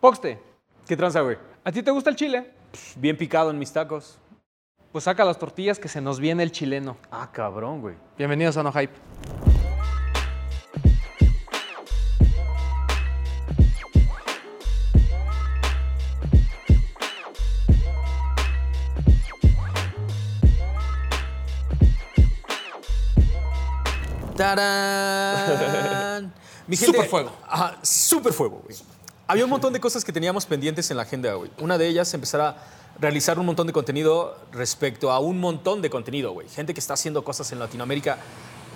Poxte, ¿Qué tranza, güey? ¿a ti te gusta el chile? Bien picado en mis tacos. Pues saca las tortillas que se nos viene el chileno. Ah, cabrón, güey. Bienvenidos a No Hype. ¡Tarán! Mi Súper fuego. Ajá, súper fuego, güey. Había un montón de cosas que teníamos pendientes en la agenda, güey. Una de ellas, empezar a realizar un montón de contenido respecto a un montón de contenido, güey. Gente que está haciendo cosas en Latinoamérica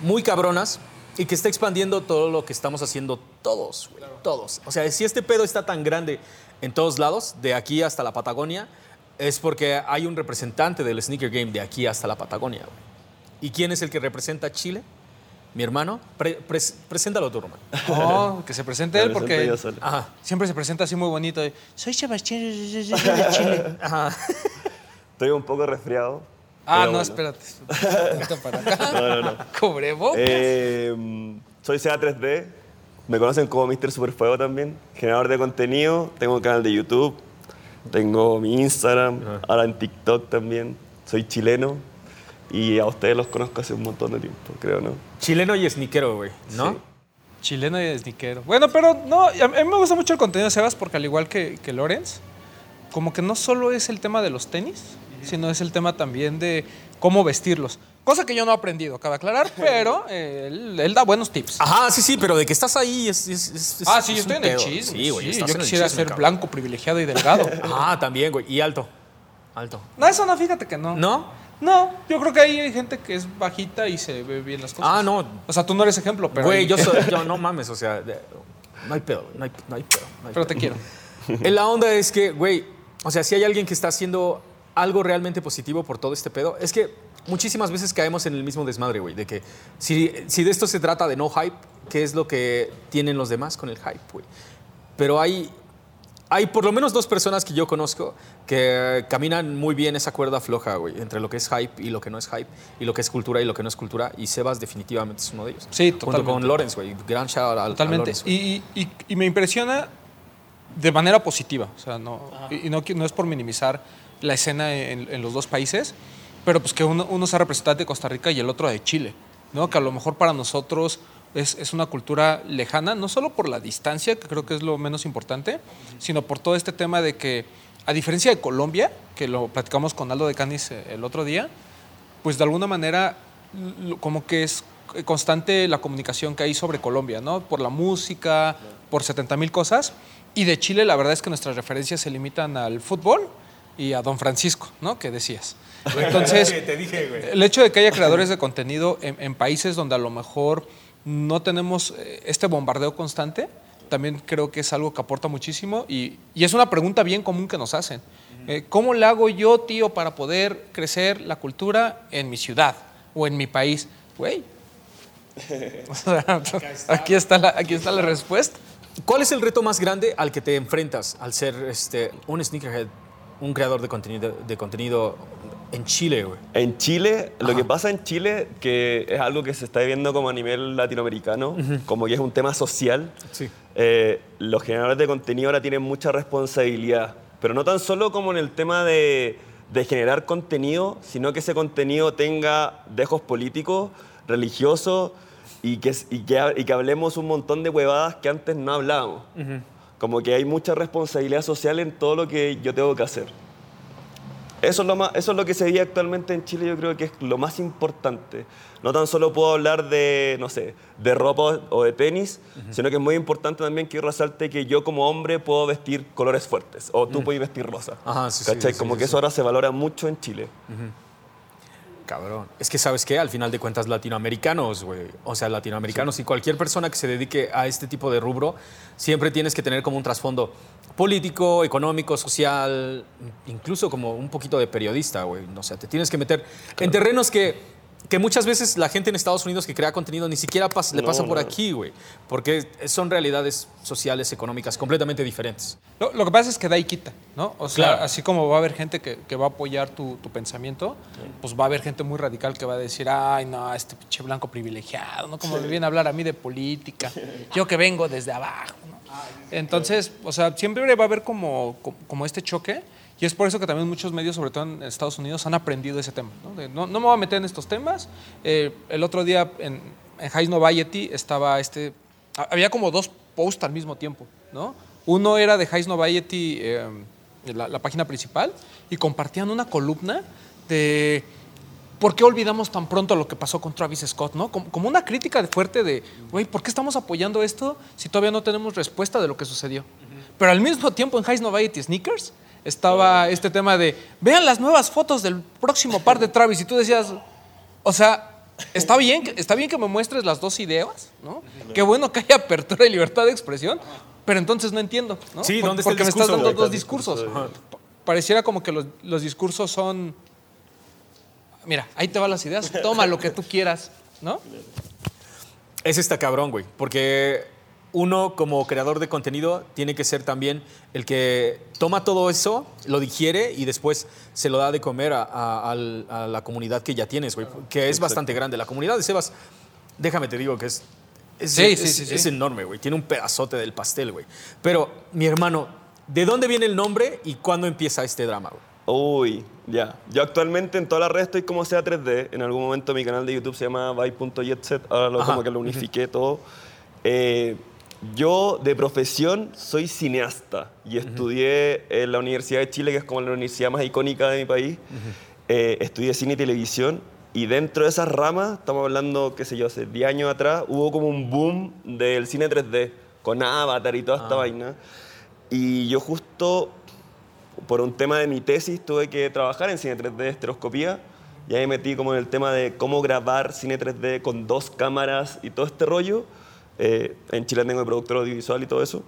muy cabronas y que está expandiendo todo lo que estamos haciendo todos, güey. Todos. O sea, si este pedo está tan grande en todos lados, de aquí hasta la Patagonia, es porque hay un representante del sneaker game de aquí hasta la Patagonia, güey. ¿Y quién es el que representa a Chile? Mi hermano. Pre- pres- preséntalo tú, Román. Oh, que se presente él porque yo solo. Ajá. siempre se presenta así muy bonito. Soy Sebastián de Chile. Ajá. Estoy un poco resfriado. Ah, no, bueno. espérate. Para acá. No, no, no. Cubrebocas. Eh, soy CA3D. Me conocen como Mr. Superfuego también. Generador de contenido. Tengo un canal de YouTube. Tengo mi Instagram. Ahora en TikTok también. Soy chileno. Y a ustedes los conozco hace un montón de tiempo, creo, ¿no? Chileno y sniquero, güey, ¿no? Sí. Chileno y sniquero. Bueno, pero no, a mí me gusta mucho el contenido de Sebas porque al igual que, que Lorenz, como que no solo es el tema de los tenis, sino es el tema también de cómo vestirlos. Cosa que yo no he aprendido, cabe aclarar, pero eh, él, él da buenos tips. Ajá, sí, sí, pero de que estás ahí es. es- es- ah, sí, yo es estoy en el chisme. Sí, güey. sí, yo quisiera chisme, ser cabrón. blanco, privilegiado y delgado. Ah, también, güey. Y alto. Alto. no, eso no, fíjate que no. ¿No? No, yo creo que ahí hay gente que es bajita y se ve bien las cosas. Ah, no. O sea, tú no eres ejemplo, pero. Güey, yo soy. Yo, no mames, o sea. no hay pedo, no hay, no hay pedo. no hay Pero pedo. te quiero. Eh, La onda es que, güey, o sea, si hay alguien que está haciendo algo realmente positivo por todo este pedo, es que muchísimas veces caemos en el mismo desmadre, güey, de que si, si de esto se trata de no hype, ¿qué es lo que tienen los demás con el hype, güey? Pero hay, hay por lo menos dos personas que yo conozco que caminan muy bien esa cuerda floja, güey, entre lo que es hype y lo que no es hype, y lo que es cultura y lo que no es cultura, y Sebas definitivamente es uno de ellos. Sí, Junto totalmente. con Lorenz, güey, gran shout out a- a Totalmente. Y, y- y me impresiona de manera positiva. O sea, no, y y no, es por minimizar la escena en, en los dos países, pero pues que uno, uno sea representante de Costa Rica y el otro de Chile. ¿no? Que a lo mejor para nosotros es, es una cultura lejana, no solo por la distancia, que creo que es lo menos importante, sino por todo este tema de que, a diferencia de Colombia, que lo platicamos con Aldo de Canis eh, el otro día, pues de alguna manera como que es constante la comunicación que hay sobre Colombia, ¿no? Por la música, por 70 mil cosas. Y de Chile la verdad es que nuestras referencias se limitan al fútbol y a Don Francisco, ¿no? Que decías. Entonces, Te dije, güey. el hecho de que haya creadores de contenido en, en países donde a lo mejor no tenemos eh, este bombardeo constante, también creo que es algo que aporta muchísimo y, y es una pregunta bien común que nos hacen. Eh, ¿Cómo le hago yo, tío, para poder crecer la cultura en mi ciudad o en mi país? Güey. O sea, aquí, está la, aquí está la respuesta. ¿Cuál es el reto más grande al que te enfrentas al ser este, un sneakerhead, un creador de contenido, de contenido en Chile, güey? En Chile, lo Ajá. que pasa en Chile, que es algo que se está viendo como a nivel latinoamericano, como que es un tema social, Sí. eh, los generadores de contenido ahora tienen mucha responsabilidad, pero no tan solo como en el tema de, de generar contenido, sino que ese contenido tenga dejos políticos, religiosos y que, y que, y que hablemos un montón de huevadas que antes no hablábamos. Como que hay mucha responsabilidad social en todo lo que yo tengo que hacer. Eso es, lo más, eso es lo que se vive actualmente en Chile, yo creo que es lo más importante. No tan solo puedo hablar de, no sé, de ropa o de tenis, sino que es muy importante también que resalte que yo como hombre puedo vestir colores fuertes, o tú puedes vestir rosa. Ajá, sí, sí, ¿Cachai? sí, como que eso ahora se valora mucho en Chile. Cabrón. Es que, ¿sabes qué? Al final de cuentas, latinoamericanos, güey. O sea, latinoamericanos y cualquier persona que se dedique a este tipo de rubro, siempre tienes que tener como un trasfondo político, económico, social, incluso como un poquito de periodista, güey. O sea, te tienes que meter en terrenos que, que muchas veces la gente en Estados Unidos que crea contenido ni siquiera pas- le No, pasa por no. aquí, güey. Porque son realidades sociales, económicas completamente diferentes. Lo, lo que pasa es que da y quita, ¿no? O sea, Claro. así como va a haber gente que, que va a apoyar tu, tu pensamiento, pues va a haber gente muy radical que va a decir, ay, no, este pinche blanco privilegiado, ¿no? Como me viene a hablar a mí de política, yo que vengo desde abajo, ¿no? Entonces, o sea, siempre va a haber como, como- como este choque. Y es por eso que también muchos medios, sobre todo en Estados Unidos, han aprendido ese tema. No, De, no, no me voy a meter en estos temas. Eh, el otro día en, en High Noviety estaba este... ha- Había como dos posts al mismo tiempo, ¿no? Uno era de High Noviety, eh, la, la página principal, y compartían una columna de ¿por qué olvidamos tan pronto lo que pasó con Travis Scott? ¿no? Como, como una crítica de fuerte de, güey, ¿por qué estamos apoyando esto si todavía no tenemos respuesta de lo que sucedió? Pero al mismo tiempo en High Noviety Sneakers estaba este tema de, vean las nuevas fotos del próximo par de Travis. Y tú decías, o sea, está bien, está bien que me muestres las dos ideas, ¿no? Qué bueno que haya apertura y libertad de expresión, pero entonces no entiendo, ¿no? Sí, ¿dónde está el Porque me estás discurso, dando dos discursos. Pa- Pareciera como que los, los discursos son Mira, ahí te van las ideas, toma lo que tú quieras, ¿no? Ese está cabrón, güey. Porque uno, como creador de contenido, tiene que ser también el que toma todo eso, lo digiere y después se lo da de comer a, a- al- a la comunidad que ya tienes, güey. Que es bastante grande. La comunidad de Sebas, déjame te digo que es. Es, Sí, es- sí, sí, sí. es enorme, güey. Tiene un pedazote del pastel, güey. Pero, mi hermano, ¿de dónde viene el nombre y cuándo empieza este drama, güey? Uy, ya. Yo actualmente en todas las redes estoy como sea 3D. En algún momento mi canal de YouTube se llama by.jetset. Ahora lo, Ajá. como que lo unifiqué todo. Eh, yo de profesión soy cineasta y estudié en la Universidad de Chile, que es como la universidad más icónica de mi país. Eh, estudié cine y televisión y dentro de esas ramas, estamos hablando, qué sé yo, hace 10 años atrás, hubo como un boom del cine 3D con Avatar y toda esta vaina. Y yo justo por un tema de mi tesis tuve que trabajar en cine 3D, estereoscopía, y ahí me metí como en el tema de cómo grabar cine 3D con dos cámaras y todo este rollo. Eh, en Chile tengo de productor audiovisual y todo eso.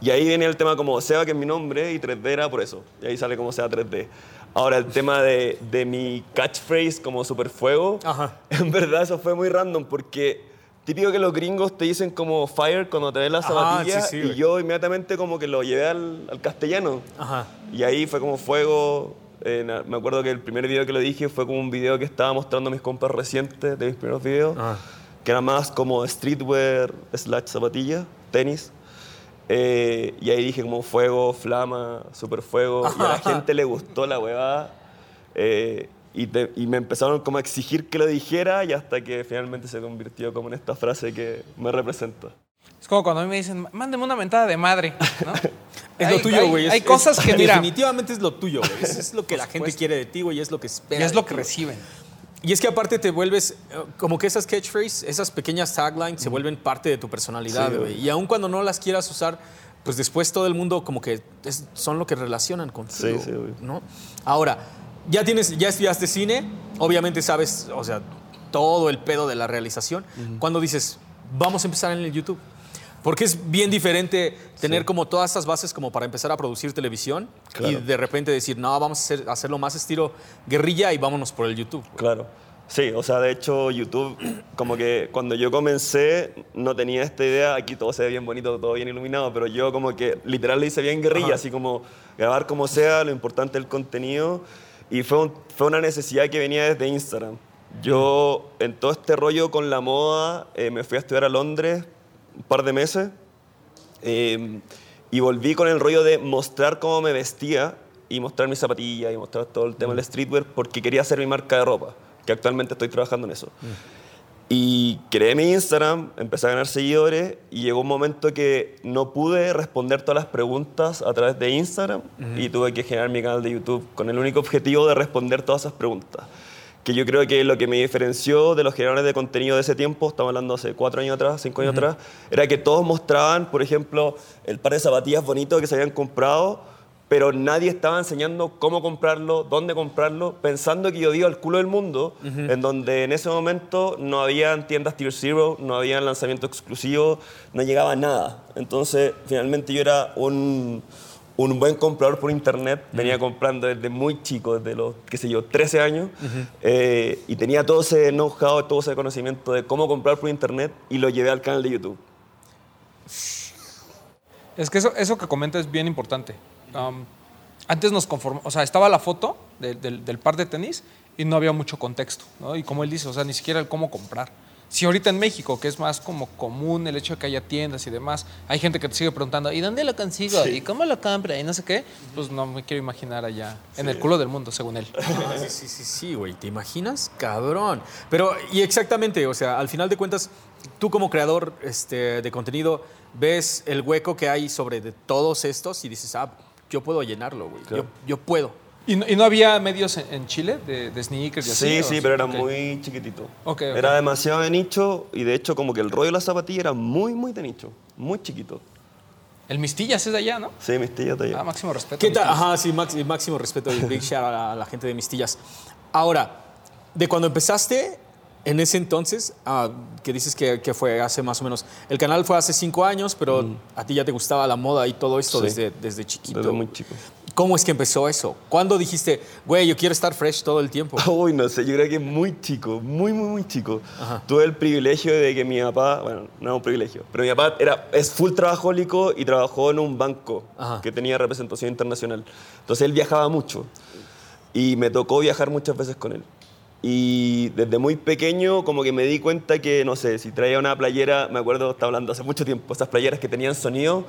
Y ahí viene el tema como Seba, que es mi nombre, y 3D era por eso. Y ahí sale como Seba 3D. Ahora, el tema de, de mi catchphrase como Superfuego, Ajá. en verdad eso fue muy random porque típico que los gringos te dicen como fire cuando te ven las Ajá, zapatillas sí, sí, y güey. yo inmediatamente como que lo llevé al, al castellano. Ajá. Y ahí fue como fuego. eh, me acuerdo que el primer video que lo dije fue como un video que estaba mostrando a mis compas recientes de mis primeros videos, Ah. Que era más como streetwear slash zapatillas, tenis. Eh, y ahí dije como fuego, flama, super fuego. Y a la gente le gustó la huevada. eh, y, te- y me empezaron como a exigir que lo dijera y hasta que finalmente se convirtió como en esta frase que me representa. Es como cuando a mí me dicen, mándeme una mentada de madre, ¿no? Es Hay- lo tuyo, hay- güey. Es- Hay es- cosas que, mira, Definitivamente es lo tuyo, güey. Es lo que la gente quiere de ti, güey, y es lo que y espera. es de lo que reciben. Y es que aparte te vuelves, eh, como que esas catchphrases, esas pequeñas taglines se vuelven parte de tu personalidad, Sí, güey. güey. Y aun cuando no las quieras usar, pues después todo el mundo como que es- son lo que relacionan contigo, Sí, sí, güey. ¿no? Ahora, ya tienes, ya estudiaste cine, obviamente sabes, o sea, todo el pedo de la realización. Cuando dices, vamos a empezar en el YouTube. Porque es bien diferente tener como todas estas bases como para empezar a producir televisión y de repente decir, no, vamos a hacer, hacerlo más estilo guerrilla y vámonos por el YouTube. Claro. Sí, o sea, de hecho YouTube, como que cuando yo comencé no tenía esta idea, aquí todo se ve bien bonito, todo bien iluminado, pero yo como que literal le hice bien guerrilla, Ajá. así como grabar como sea, lo importante el contenido, y fue, un- fue una necesidad que venía desde Instagram. Yo en todo este rollo con la moda eh, me fui a estudiar a Londres un par de meses eh, y volví con el rollo de mostrar cómo me vestía y mostrar mis zapatillas y mostrar todo el tema del streetwear porque quería hacer mi marca de ropa, que actualmente estoy trabajando en eso. Y creé mi Instagram, empecé a ganar seguidores y llegó un momento que no pude responder todas las preguntas a través de Instagram y tuve que generar mi canal de YouTube con el único objetivo de responder todas esas preguntas. Que yo creo que lo que me diferenció de los generadores de contenido de ese tiempo, estamos hablando hace cuatro años atrás, cinco años atrás, era que todos mostraban, por ejemplo, el par de zapatillas bonitos que se habían comprado, pero nadie estaba enseñando cómo comprarlo, dónde comprarlo, pensando que yo iba al culo del mundo, en donde en ese momento no habían tiendas Tier Zero, no había lanzamiento exclusivo, no llegaba nada. Entonces, finalmente yo era un, un buen comprador por internet, venía comprando desde muy chico, desde los, qué sé yo, 13 años, eh, y tenía todo ese know-how, todo ese conocimiento de cómo comprar por internet y lo llevé al canal de YouTube. Es que eso, eso que comenta es bien importante. Um, antes nos conformamos, o sea, estaba la foto de- del, del par de tenis y no había mucho contexto, ¿no? Y como él dice, o sea, ni siquiera el cómo comprar. Si ahorita en México, que es más como común el hecho de que haya tiendas y demás, hay gente que te sigue preguntando, ¿y dónde lo consigo? ¿Y cómo lo compra? Y no sé qué, pues no me quiero imaginar allá, en el culo del mundo, según él. Sí, sí, sí, sí, güey. ¿Te imaginas? Cabrón. Pero, y exactamente, o sea, al final de cuentas, tú como creador este, de contenido, ves el hueco que hay sobre de todos estos y dices, ah, yo puedo llenarlo, güey. Claro. Yo, yo puedo. ¿Y no, y no había medios en, en Chile de, de sneakers y así? Sí, ¿o sí, pero era muy chiquitito. Era demasiado de nicho y de hecho como que el rollo de la zapatilla era muy, muy de nicho. Muy chiquito. El Mistillas es de allá, ¿no? Sí, mis tías de allá. Ah, máximo respeto. ¿Qué tal? Mistillas. Ajá, sí, máximo, máximo respeto y big shout a, a la gente de Mistillas. Ahora, de cuando empezaste, en ese entonces, ah, que dices que, que fue hace más o menos, el canal fue hace cinco años, pero a ti ya te gustaba la moda y todo esto Sí. desde, desde chiquito. Desde muy chico. ¿Cómo es que empezó eso? ¿Cuándo dijiste, güey, yo quiero estar fresh todo el tiempo? Uy, no sé, yo creo que muy chico, muy, muy, muy chico. Tuve el privilegio de que mi papá, bueno, no es un privilegio, pero mi papá era, es full trabajólico y trabajó en un banco Ajá. que tenía representación internacional. Entonces él viajaba mucho y me tocó viajar muchas veces con él. Y desde muy pequeño como que me di cuenta que, no sé, si traía una playera, me acuerdo, estaba hablando hace mucho tiempo, esas playeras que tenían sonido,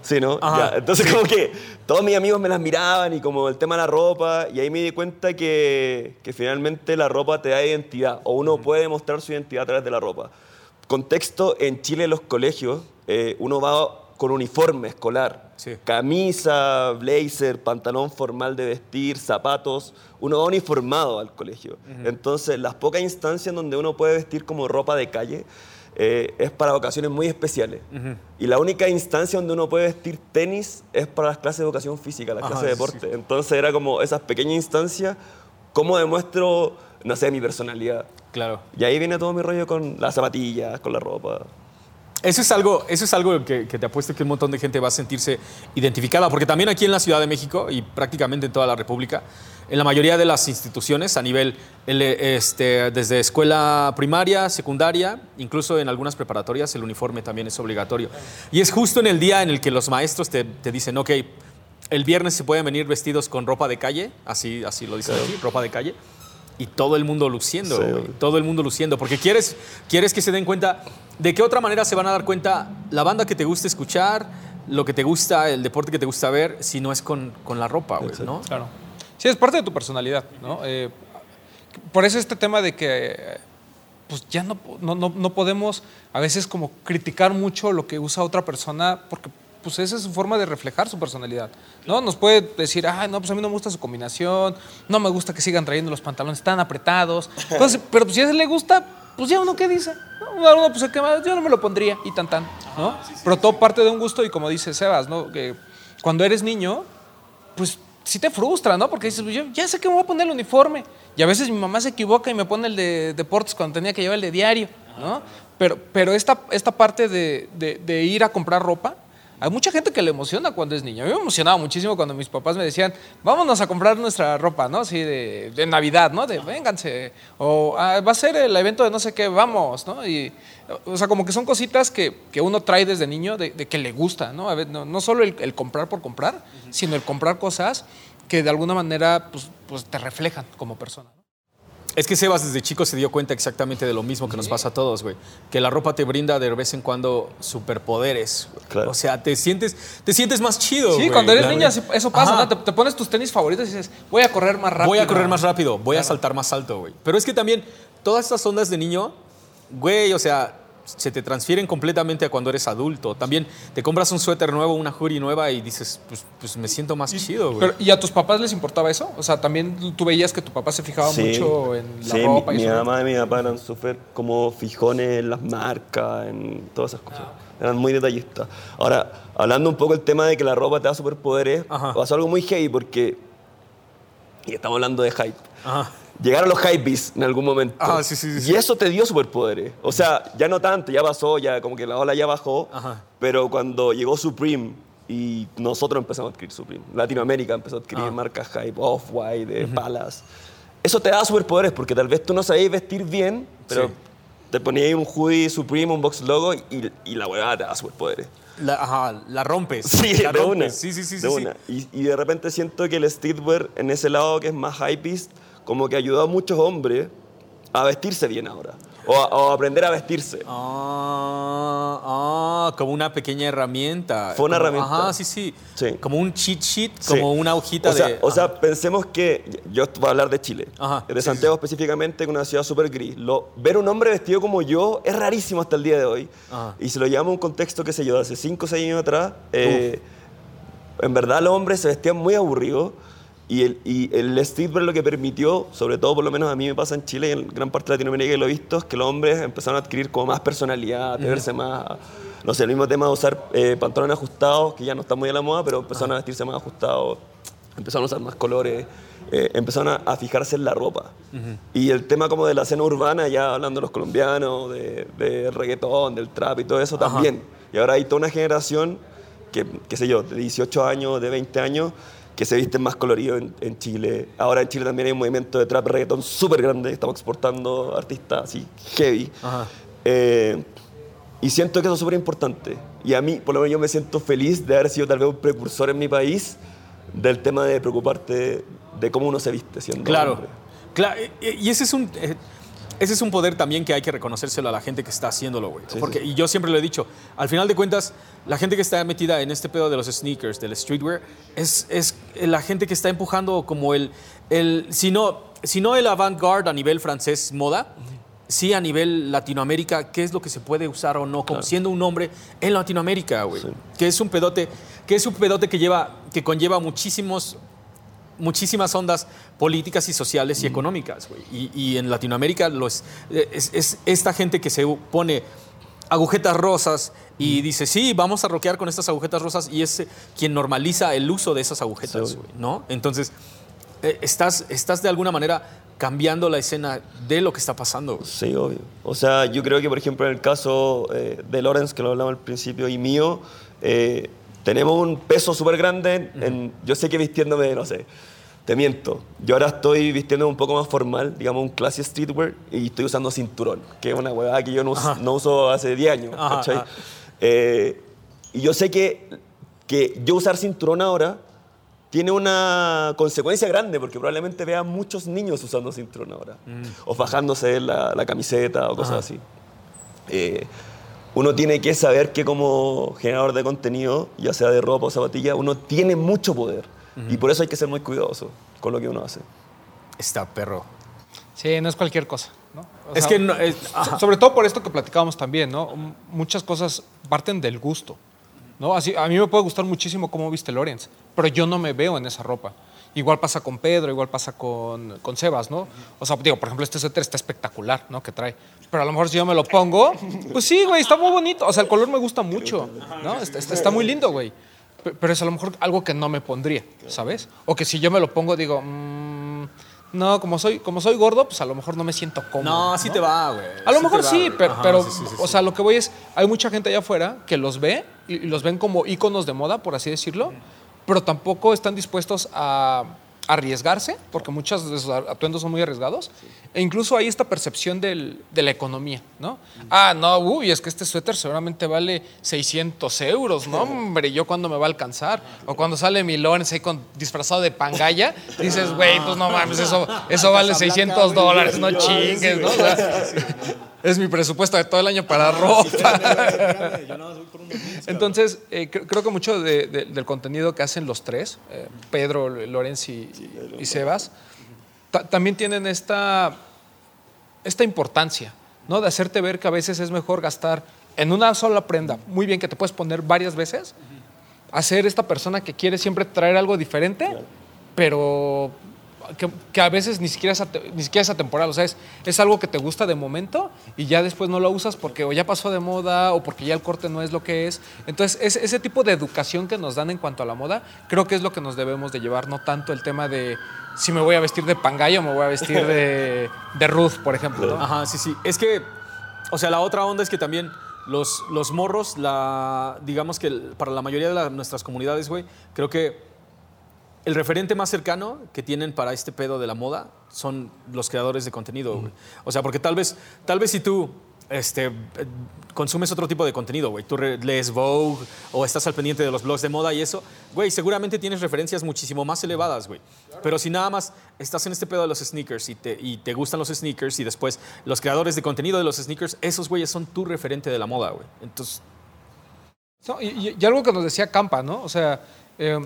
Sí, ¿no? Ya, Entonces como que todos mis amigos me las miraban y como el tema de la ropa, y ahí me di cuenta que, que finalmente la ropa te da identidad, o uno puede mostrar su identidad a través de la ropa. Contexto, en Chile en los colegios, eh, uno va con uniforme escolar, Sí. camisa, blazer, pantalón formal de vestir, zapatos, uno va uniformado al colegio. Entonces las pocas instancias en donde uno puede vestir como ropa de calle, eh, es para ocasiones muy especiales. Y la única instancia donde uno puede vestir tenis es para las clases de educación física, las Ajá, clases de sí, deporte. Entonces era como esas pequeñas instancias, cómo demuestro, no sé, mi personalidad. Claro. Y ahí viene todo mi rollo con las zapatillas, con la ropa. Eso es algo, eso es algo que, que te apuesto que un montón de gente va a sentirse identificada, porque también aquí en la Ciudad de México y prácticamente en toda la República, en la mayoría de las instituciones a nivel, el, este, desde escuela primaria, secundaria, incluso en algunas preparatorias, el uniforme también es obligatorio. Y es justo en el día en el que los maestros te, te dicen, ok, el viernes se pueden venir vestidos con ropa de calle, así, así lo dicen aquí, ropa de calle, y todo el mundo luciendo, Sí, todo el mundo luciendo, porque quieres, quieres que se den cuenta de qué otra manera se van a dar cuenta la banda que te gusta escuchar, lo que te gusta, el deporte que te gusta ver, si no es con, con la ropa, güey, ¿no? Claro. Sí, es parte de tu personalidad, ¿no? Eh, por eso este tema de que pues ya no, no, no, no podemos a veces como criticar mucho lo que usa otra persona porque pues esa es su forma de reflejar su personalidad, ¿no? Nos puede decir, ay, no, pues a mí no me gusta su combinación, no me gusta que sigan trayendo los pantalones tan apretados, cosas- pero pues si a él le gusta, pues ya uno qué dice, ¿no? A uno pues yo no me lo pondría y tan tan, ¿no? pero todo parte de un gusto y como dice Sebas, ¿no? Que cuando eres niño, pues sí te frustra, ¿no? Porque dices, pues, yo ya sé que me voy a poner el uniforme. Y a veces mi mamá se equivoca y me pone el de deportes cuando tenía que llevar el de diario, ¿no? Pero, pero esta, esta parte de, de- de ir a comprar ropa, hay mucha gente que le emociona cuando es niño. A mí me emocionaba muchísimo cuando mis papás me decían, vámonos a comprar nuestra ropa, ¿no? Así de, de Navidad, ¿no? De vénganse. O "Ah, va a ser el evento de no sé qué, vamos, ¿no? Y, o sea, como que son cositas que, que uno trae desde niño de, de que le gusta, ¿no? A ver, no, no solo el, el comprar por comprar, sino el comprar cosas que de alguna manera pues, pues te reflejan como persona. ¿no? Es que Sebas desde chico se dio cuenta exactamente de lo mismo que nos pasa a todos, güey. Que la ropa te brinda de vez en cuando superpoderes. Claro. O sea, te sientes, te sientes más chido. Sí, güey. cuando eres niña eso pasa. ¿no? Te, te pones tus tenis favoritos y dices, voy a correr más rápido. Voy a correr más rápido, voy a saltar más alto, güey. Pero es que también todas estas ondas de niño, güey, o sea, se te transfieren completamente a cuando eres adulto. También te compras un suéter nuevo, una hoodie nueva y dices, pues, pues me siento más chido, güey. Pero, ¿Y a tus papás les importaba eso? O sea, también tú veías que tu papá se fijaba mucho en la sí, ropa mi, y mi eso. mamá y mi papá eran súper como fijones en las marcas, en todas esas cosas. Eran muy detallistas. Ahora, hablando un poco del tema de que la ropa te da superpoderes, Ajá. pasó algo muy heavy porque, y estamos hablando de hype, Ajá. Llegaron los hypebeats en algún momento. Ah, sí, sí, sí, Y sí. eso te dio superpoderes. O sea, ya no tanto, ya pasó, ya como que la ola ya bajó. Ajá. Pero cuando llegó Supreme y nosotros empezamos a adquirir Supreme, Latinoamérica empezó a adquirir Ah. marcas hype, Off-White, de Palace. Eso te da superpoderes porque tal vez tú no sabías vestir bien, pero Sí. te ponías un hoodie Supreme, un box logo y, y la huevada te da superpoderes. La, ajá, la rompes. Sí, la de rompes. una. Sí, sí, sí. de sí, sí. una. Y, y de repente siento que el streetwear en ese lado que es más hypeist, como que ayudó a muchos hombres a vestirse bien ahora. O, a- o aprender a vestirse. Ah, ah, como una pequeña herramienta. Fue una Como- herramienta. Ajá, sí, sí, Sí. Como un cheat sheet, Sí. como una hojita o sea, de. O sea, pensemos que. Yo voy a hablar de Chile. Ajá, De sí, Santiago específicamente, que es una ciudad súper gris. Lo, ver un hombre vestido como yo es rarísimo hasta el día de hoy. Y si lo llevamos a un contexto, qué sé yo, de hace 5 o 6 años atrás, eh, en verdad los hombres se vestían muy aburridos. Y el, y el streetwear lo que permitió, sobre todo por lo menos a mí me pasa en Chile y en gran parte de Latinoamérica que lo he visto, es que los hombres empezaron a adquirir como más personalidad, a verse más, no sé, el mismo tema de usar eh, pantalones ajustados, que ya no está muy a la moda, pero empezaron a vestirse más ajustados, empezaron a usar más colores, eh, empezaron a, a fijarse en la ropa. Y el tema como de la escena urbana, ya hablando de los colombianos, de, de reggaetón, del trap y todo eso también. Y ahora hay toda una generación que, qué sé yo, de 18 años, de 20 años, que se visten más colorido en, en Chile. Ahora en Chile también hay un movimiento de trap reggaetón súper grande, estamos exportando artistas así heavy. Ajá. Eh, y siento que eso es súper importante. Y a mí, por lo menos yo me siento feliz de haber sido tal vez un precursor en mi país del tema de preocuparte de cómo uno se viste siendo Claro. hombre. Claro, y ese es un. eh, Ese es un poder también que hay que reconocérselo a la gente que está haciéndolo, güey. Sí, Porque, sí. y yo siempre lo he dicho, al final de cuentas, la gente que está metida en este pedo de los sneakers, del streetwear, es, es la gente que está empujando como el, el si, no, si no el avant-garde a nivel francés moda, sí a nivel Latinoamérica, qué es lo que se puede usar o no, como siendo un hombre en Latinoamérica, güey. Sí. Que es un pedote, que es un pedote que lleva, que conlleva muchísimos muchísimas ondas políticas y sociales y económicas, güey. Y, y en Latinoamérica los, es, es esta gente que se pone agujetas rosas y dice, sí, vamos a rockear con estas agujetas rosas y es eh, quien normaliza el uso de esas agujetas, Sí. güey, ¿no? Entonces, eh, estás, estás de alguna manera cambiando la escena de lo que está pasando. güey. Sí, obvio. O sea, yo creo que, por ejemplo, en el caso eh, de Lawrence, que lo hablamos al principio, y mío, eh, tenemos un peso súper grande. En, en- yo sé que vistiéndome, no sé, te miento. Yo ahora estoy vistiéndome un poco más formal, digamos un clase streetwear, y estoy usando cinturón, que es una huevada que yo no, no uso hace 10 años. Ajá, ajá. Eh, y yo sé que, que yo usar cinturón ahora tiene una consecuencia grande porque probablemente vea muchos niños usando cinturón ahora o fajándose la, la camiseta o cosas así. Eh, uno tiene que saber que como generador de contenido, ya sea de ropa o zapatilla, uno tiene mucho poder y por eso hay que ser muy cuidadoso con lo que uno hace. Está perro. Sí, no es cualquier cosa, ¿no? O Es sea, que no- es- ajá. sobre todo por esto que platicábamos también, ¿no? Muchas cosas parten del gusto, ¿no? Así, a mí me puede gustar muchísimo cómo viste Lorenz, pero yo no me veo en esa ropa. Igual pasa con Pedro, igual pasa con, con Sebas, ¿no? O sea, digo, por ejemplo, este suéter está espectacular, ¿no? Que trae. Pero a lo mejor si yo me lo pongo, pues sí, güey, está muy bonito. O sea, el color me gusta mucho, ¿no? Está, está- está muy lindo, güey. Pe- Pero es a lo mejor algo que no me pondría, ¿sabes? O que si yo me lo pongo, digo, mm, no, como soy, como soy gordo, pues a lo mejor no me siento cómodo. No, así te va, güey. A lo Sí mejor va, sí, pero, Ajá, pero, sí, sí, sí, o sea, lo que voy es, hay mucha gente allá afuera que los ve y, y los ven como íconos de moda, por así decirlo, pero tampoco están dispuestos a arriesgarse, porque muchos de sus atuendos son muy arriesgados, e incluso hay esta percepción del- de la economía, ¿no? Ah, no, uy, es que este suéter seguramente vale 600 euros, ¿no? Hombre, ¿yo cuándo me va a alcanzar? O cuando sale mi Lawrence ahí con, disfrazado de pangaya, dices, güey, pues no mames, eso, eso vale 600 dólares, no chingues, ¿no? O sea, es mi presupuesto de todo el año para ropa. Entonces, eh, cre- creo que mucho de- de- del contenido que hacen los tres, eh, Pedro, Lorenz y, y Sebas, también tienen esta, esta importancia, ¿no? De hacerte ver que a veces es mejor gastar en una sola prenda, muy bien, que te puedes poner varias veces, a ser esta persona que quiere siempre traer algo diferente, pero que, que a veces ni siquiera, es ni siquiera es atemporal, o sea, es, es algo que te gusta de momento y ya después no lo usas porque o ya pasó de moda o porque ya el corte no es lo que es. Entonces, es- ese tipo de educación que nos dan en cuanto a la moda, creo que es lo que nos debemos de llevar, no tanto el tema de si me voy a vestir de pangaya o me voy a vestir de, de Ruth, por ejemplo. ¿no? Ajá, sí, sí. Es que, o sea, la otra onda es que también los, los morros, la, digamos que para la mayoría de la- nuestras comunidades, güey, creo que el referente más cercano que tienen para este pedo de la moda son los creadores de contenido, güey. O sea, porque tal vez, tal vez si tú este, eh, consumes otro tipo de contenido, güey. Tú lees Vogue o estás al pendiente de los blogs de moda y eso, güey, seguramente tienes referencias muchísimo más elevadas, güey. Pero si nada más estás en este pedo de los sneakers y te, y te gustan los sneakers y después los creadores de contenido de los sneakers, esos güeyes son tu referente de la moda, güey. Entonces, No, y, y- y algo que nos decía Campa, ¿no? O sea, eh,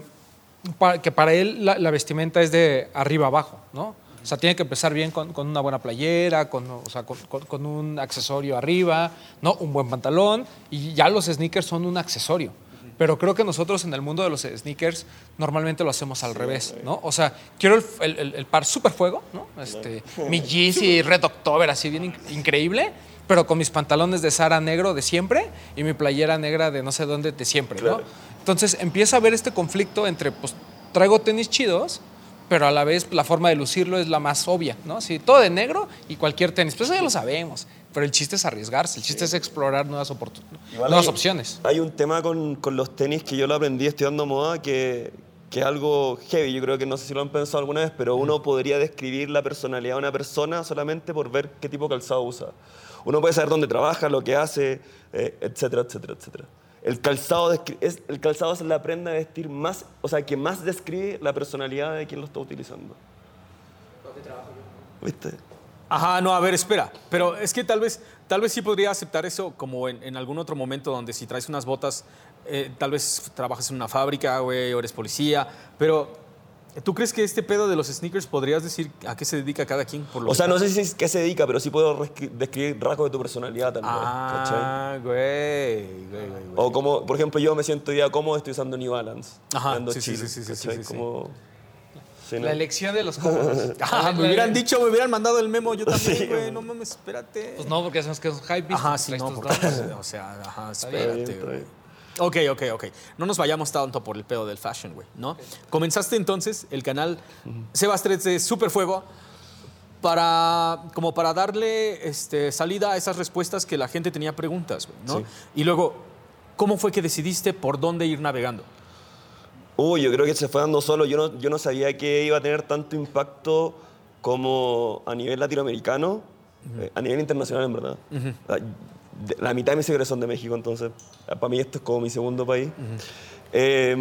que para él la, la vestimenta es de arriba abajo, ¿no? O sea, tiene que empezar bien con, con una buena playera, con, o sea, con, con- un accesorio arriba, ¿no? Un buen pantalón, y ya los sneakers son un accesorio. Pero creo que nosotros en el mundo de los sneakers normalmente lo hacemos al revés, ¿no? O sea, quiero el, el- el- el par super fuego, ¿no? Este, mi Yeezy Red October, así bien in- increíble, pero con mis pantalones de Sara negro de siempre y mi playera negra de no sé dónde de siempre, ¿no? Claro. Entonces empieza a haber este conflicto entre, pues, traigo tenis chidos, pero a la vez la forma de lucirlo es la más obvia, ¿no? Sí, todo de negro y cualquier tenis. Pues eso ya lo sabemos, pero el chiste es arriesgarse, el chiste es explorar nuevas, nuevas hay- opciones. Hay un tema con, con los tenis que yo lo aprendí estudiando moda que, que es algo heavy. Yo creo que no sé si lo han pensado alguna vez, pero uno podría describir la personalidad de una persona solamente por ver qué tipo de calzado usa. Uno puede saber dónde trabaja, lo que hace, eh, etcétera, etcétera, etcétera. El calzado, es, el calzado es la prenda de vestir más, o sea, que más describe la personalidad de quien lo está utilizando. ¿Viste? Ajá, no, a ver, espera. Pero es que tal vez, tal vez sí podría aceptar eso como en, en algún otro momento donde si traes unas botas, eh, tal vez trabajas en una fábrica, güey, o eres policía. Pero, ¿tú crees que este pedo de los sneakers podrías decir a qué se dedica cada quien? Por lo O sea, que- no sé si es qué se dedica, pero sí puedo describir rasgos de tu personalidad también. ¿cachai? Ah, güey, güey, güey, güey. O como, por ejemplo, yo me siento ya cómodo, estoy usando New Balance. Ajá, sí, sí, chill, sí, sí, sí, ¿cachai? sí, sí. Como... sí, ¿no? La elección de los cómodos. Ah, me hubieran dicho, me hubieran mandado el memo yo también, Sí, güey. No mames, espérate. Pues no, porque hacemos que es un hype. Ajá, sí, no, porque, o sea, ajá, bien, espérate, güey. Ok, ok, ok. No nos vayamos tanto por el pedo del fashion, güey, ¿no? Comenzaste entonces el canal Sebas 3 de Superfuego para, como para darle este, salida a esas respuestas que la gente tenía preguntas, güey, ¿no? Sí. Y luego, ¿cómo fue que decidiste por dónde ir navegando? Uy, yo creo que se fue dando solo. Yo no, yo no sabía que iba a tener tanto impacto como a nivel latinoamericano, eh, a nivel internacional, en verdad. De- la mitad de mis seguidores son de México, entonces para mí esto es como mi segundo país. Eh,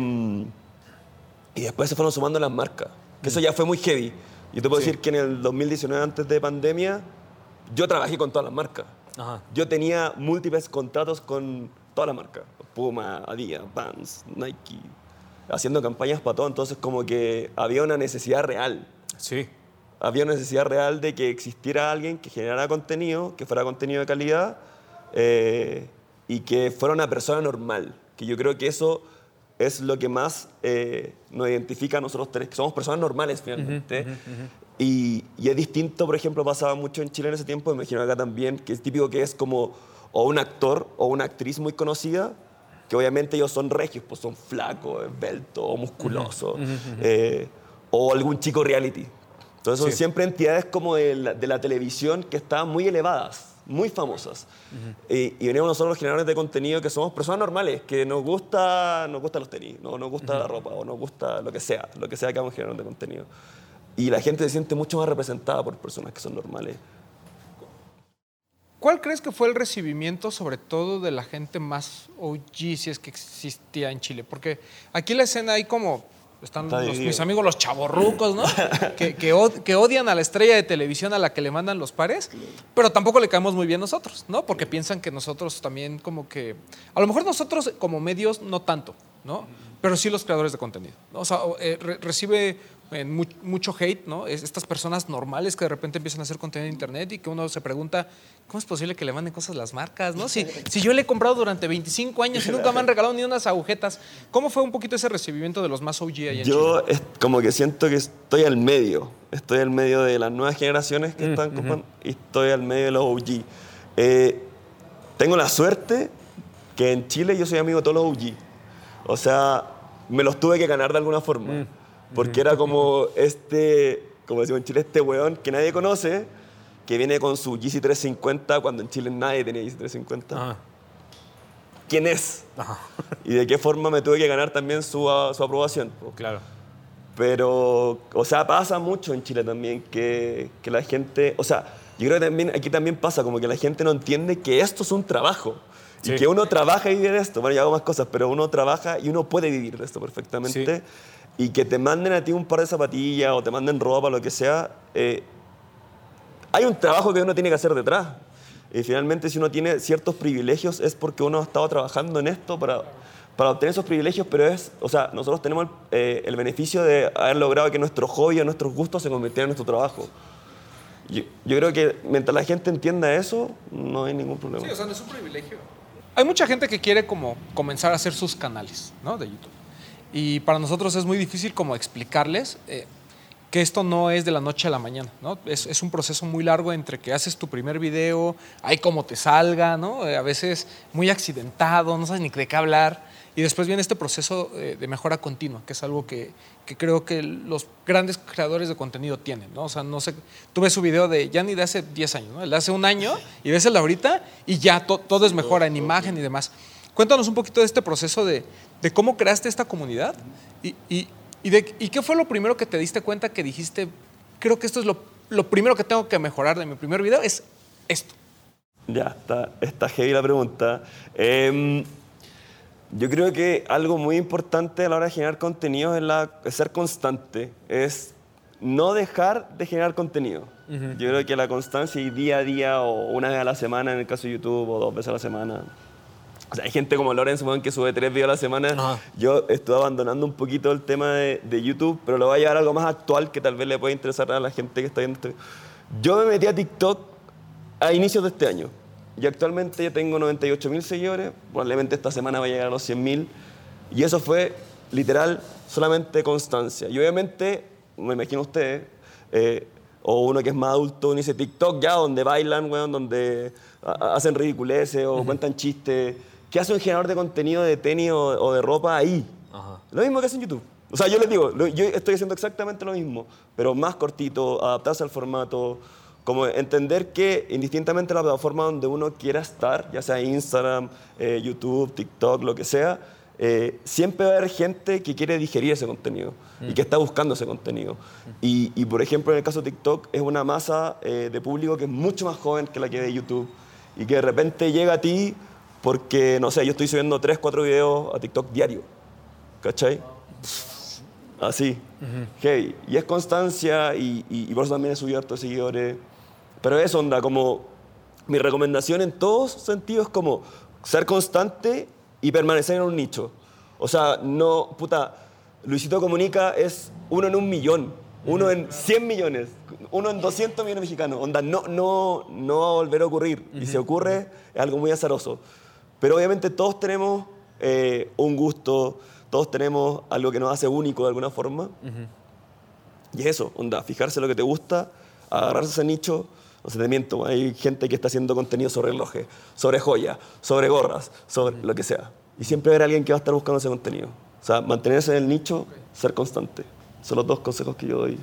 y después se fueron sumando las marcas, que eso ya fue muy heavy. Yo te puedo Sí. decir que en el 2019, antes de pandemia, yo trabajé con todas las marcas. Ajá. Yo tenía múltiples contratos con todas las marcas. Puma, Adidas, Vans, Nike, haciendo campañas para todo. Entonces como que había una necesidad real. Sí. Había una necesidad real de que existiera alguien que generara contenido, que fuera contenido de calidad eh, y que fuera una persona normal. Que yo creo que eso es lo que más eh, nos identifica a nosotros tres, que somos personas normales finalmente. Y, y es distinto, por ejemplo, pasaba mucho en Chile en ese tiempo, me imagino acá también, que es típico que es como o un actor o una actriz muy conocida, que obviamente ellos son regios, pues son flacos, esbeltos o musculosos, eh, o algún chico reality. Entonces son Sí. siempre entidades como de la, de la televisión que estaban muy elevadas, muy famosas. y, y venimos nosotros los generadores de contenido que somos personas normales, que nos gusta, nos gusta los tenis, no nos gusta la ropa o nos gusta lo que sea, lo que sea que hagamos generando de contenido. Y la gente se siente mucho más representada por personas que son normales. ¿Cuál crees que fue el recibimiento, sobre todo de la gente más OG, si es que existía en Chile? Porque aquí en la escena hay como. Están los- mis amigos los chavorrucos, ¿no? que, que od- que odian a la estrella de televisión a la que le mandan los pares, pero tampoco le caemos muy bien nosotros, ¿no? Porque piensan que nosotros también, como que. A lo mejor nosotros, como medios, no tanto, ¿no? Pero sí los creadores de contenido. ¿no? O sea, eh, re- recibe mu- mucho hate, ¿no? Es- estas personas normales que de repente empiezan a hacer contenido en internet y que uno se pregunta, ¿cómo es posible que le manden cosas a las marcas, no? Si, si yo le he comprado durante 25 años y nunca me han regalado ni unas agujetas, ¿cómo fue un poquito ese recibimiento de los más OG ahí en Yo Chile? es como que siento que estoy al medio. Estoy al medio de las nuevas generaciones que están comprando y estoy al medio de los OG. Eh, tengo la suerte que en Chile yo soy amigo de todos los OG. O sea, me los tuve que ganar de alguna forma. Porque era como este, como decimos en Chile, este weón que nadie conoce, que viene con su GC 350 cuando en Chile nadie tenía GC 350. Ajá. ¿Quién es? Y de qué forma me tuve que ganar también su, ah, su aprobación. po. Claro. Pero, o sea, pasa mucho en Chile también que, que la gente, o sea, Yo creo que también, aquí también pasa como que la gente no entiende que esto es un trabajo. Sí. Y que uno trabaja y vive de esto. Bueno, yo hago más cosas, pero uno trabaja y uno puede vivir de esto perfectamente. Y que te manden a ti un par de zapatillas o te manden ropa, lo que sea, eh, hay un trabajo que uno tiene que hacer detrás. Y finalmente, si uno tiene ciertos privilegios, es porque uno ha estado trabajando en esto para, para obtener esos privilegios, pero es, o sea, nosotros tenemos el, eh, el beneficio de haber logrado que nuestro hobby o nuestros gustos se convirtieran en nuestro trabajo. Yo, yo creo que mientras la gente entienda eso, no hay ningún problema. Sí, o sea, no es un privilegio. Hay mucha gente que quiere como comenzar a hacer sus canales, ¿no? De YouTube. Y para nosotros es muy difícil como explicarles eh, que esto no es de la noche a la mañana, ¿no? Es, es un proceso muy largo entre que haces tu primer video, hay como te salga, ¿no? Eh, a veces muy accidentado, no sabes ni de qué hablar. Y después viene este proceso eh, de mejora continua, que es algo que, que creo que los grandes creadores de contenido tienen, ¿no? O sea, no sé, tú ves su video de ya ni de hace 10 años, ¿no? El de hace un año y ves el de ahorita y ya to- todo es mejora en imagen y demás. Cuéntanos un poquito de este proceso de, de cómo creaste esta comunidad y, y, y, de, y qué fue lo primero que te diste cuenta que dijiste, creo que esto es lo, lo primero que tengo que mejorar de mi primer video, es esto. Ya, está, está heavy la pregunta. Em, yo creo que algo muy importante a la hora de generar contenido es, la, es ser constante, es no dejar de generar contenido. Yo creo que la constancia y día a día o una vez a la semana en el caso de YouTube o dos veces a la semana. O sea, hay gente como Lorenz weón, que sube tres videos a la semana. Ajá. Yo estoy abandonando un poquito el tema de, de YouTube, pero lo voy a llevar a algo más actual que tal vez le pueda interesar a la gente que está viendo este. Yo me metí a TikTok a inicios de este año. Y actualmente ya tengo 98 mil seguidores. Probablemente esta semana va a llegar a los 100 mil. Y eso fue literal solamente constancia. Y obviamente, me imagino ustedes, eh, o uno que es más adulto, uno dice TikTok ya, donde bailan, weón, donde hacen ridiculeces o cuentan chistes. ¿Qué hace un generador de contenido de tenis o, o de ropa ahí? Ajá. Lo mismo que hace en YouTube. O sea, yo les digo, yo estoy haciendo exactamente lo mismo, pero más cortito, adaptarse al formato, como entender que indistintamente la plataforma donde uno quiera estar, ya sea Instagram, eh, YouTube, TikTok, lo que sea, eh, siempre va a haber gente que quiere digerir ese contenido y que está buscando ese contenido. Y, y, por ejemplo, en el caso de TikTok, es una masa eh, de público que es mucho más joven que la que ve YouTube y que de repente llega a ti porque, no sé, yo estoy subiendo 3, 4 videos a TikTok diario. ¿Cachai? Así. Heavy. Y es constancia y, y- y por eso también he subido hartos seguidores. Pero es onda, como mi recomendación en todos sentidos es como ser constante y permanecer en un nicho. O sea, no, puta, Luisito Comunica es uno en un millón, uno en 100 millones, uno en 200 millones mexicanos. Onda, no, no, no va a volver a ocurrir. Y si ocurre, es algo muy azaroso. Pero obviamente todos tenemos eh, un gusto, todos tenemos algo que nos hace único de alguna forma. Y es eso, onda, fijarse lo que te gusta, agarrarse ese nicho. No sé, te miento, hay gente que está haciendo contenido sobre relojes, sobre joyas, sobre gorras, sobre lo que sea. Y siempre habrá alguien que va a estar buscando ese contenido. O sea, mantenerse en el nicho, ser constante. Son los dos consejos que yo doy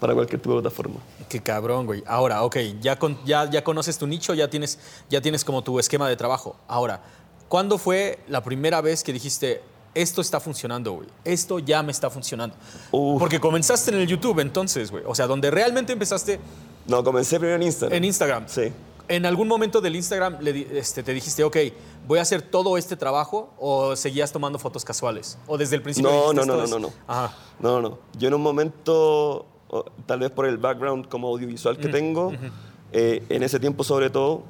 para cualquier tipo de plataforma. Qué cabrón, güey. Ahora, ok, ya, con- ya, ya conoces tu nicho, ya tienes, ya tienes como tu esquema de trabajo. Ahora, ¿cuándo fue la primera vez que dijiste, esto está funcionando, güey? Esto ya me está funcionando. Uf. Porque comenzaste en el YouTube entonces, güey. O sea, donde realmente empezaste No, comencé primero en Instagram. en Instagram. Sí. ¿En algún momento del Instagram le este, te dijiste, ok, voy a hacer todo este trabajo o seguías tomando fotos casuales? ¿O desde el principio No, no, "Esto no, es-"? no, no, no. Ajá. No, no. Yo en un momento, o tal vez por el background como audiovisual que tengo, eh, en ese tiempo sobre todo,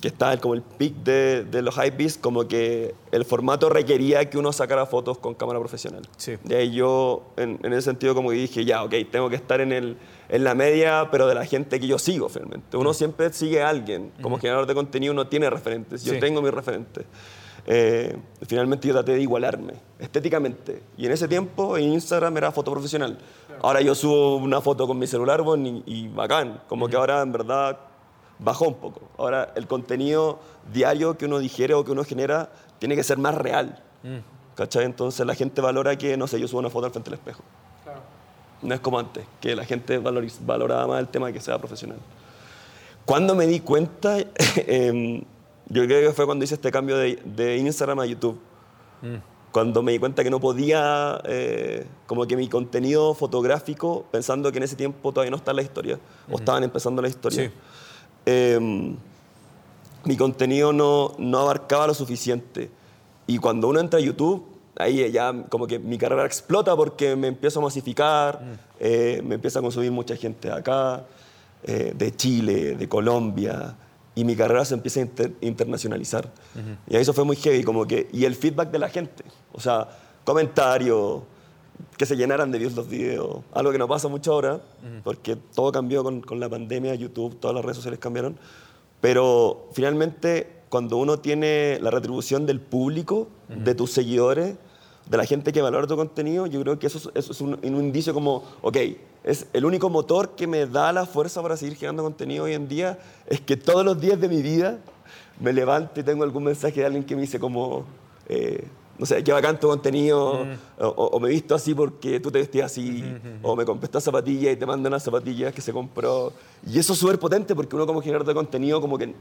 que estaba como el peak de, de los hypebeats, como que el formato requería que uno sacara fotos con cámara profesional. Sí. De ahí yo, en, en ese sentido, como dije, ya, ok, tengo que estar en, el, en la media, pero de la gente que yo sigo, finalmente. Uno siempre sigue a alguien. Como generador de contenido uno tiene referentes. Yo Sí. tengo mis referentes. Eh, finalmente yo traté de igualarme estéticamente. Y en ese tiempo en Instagram era foto profesional. Ahora yo subo una foto con mi celular bueno, y, y bacán. Como que ahora en verdad bajó un poco. Ahora el contenido diario que uno digiere o que uno genera tiene que ser más real. ¿Cachai? Entonces la gente valora que, no sé, yo subo una foto al frente del espejo. No es como antes, que la gente valoriz- valoraba más el tema de que sea profesional. Cuando me di cuenta, em, yo creo que fue cuando hice este cambio de, de Instagram a YouTube. Cuando me di cuenta que no podía, eh, como que mi contenido fotográfico, pensando que en ese tiempo todavía no está la historia, o estaban empezando la historia, Sí. em, mi contenido no, no abarcaba lo suficiente. Y cuando uno entra a YouTube, ahí ya como que mi carrera explota porque me empiezo a masificar, eh, me empieza a consumir mucha gente de acá, eh, de Chile, de Colombia, y mi carrera se empieza a inter- internacionalizar. Y eso fue muy heavy, como que, y el feedback de la gente, o sea, comentarios, que se llenaran de views los videos, algo que no pasa mucho ahora, porque todo cambió con, con la pandemia, YouTube, todas las redes sociales cambiaron, pero finalmente cuando uno tiene la retribución del público, de tus seguidores, de la gente que valora tu contenido, yo creo que eso, es- eso es un, un indicio como, ok, es el único motor que me da la fuerza para seguir generando contenido hoy en día, es que todos los días de mi vida me levanto y tengo algún mensaje de alguien que me dice como, eh, no sé, qué bacán tu contenido, o, o- o me he visto así porque tú te vestías así, o me compré esta zapatilla y te mando unas zapatillas que se compró. Y eso es súper potente porque uno como generador de contenido como que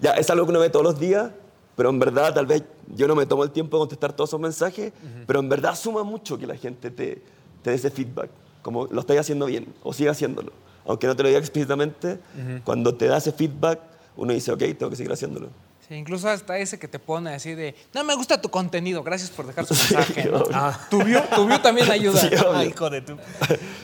ya es algo que uno ve todos los días, pero en verdad tal vez yo no me tomo el tiempo de contestar todos esos mensajes, pero en verdad suma mucho que la gente te, te dé ese feedback, como lo estáis haciendo bien, o sigue haciéndolo. Aunque no te lo diga explícitamente, cuando te da ese feedback, uno dice, ok, tengo que seguir haciéndolo. Sí, incluso hasta ese que te pone así de, no me gusta tu contenido, gracias por dejar su mensaje. ¿no? obvio. Tu view, tu view también ayuda. Sí. Ay, hijo de tu.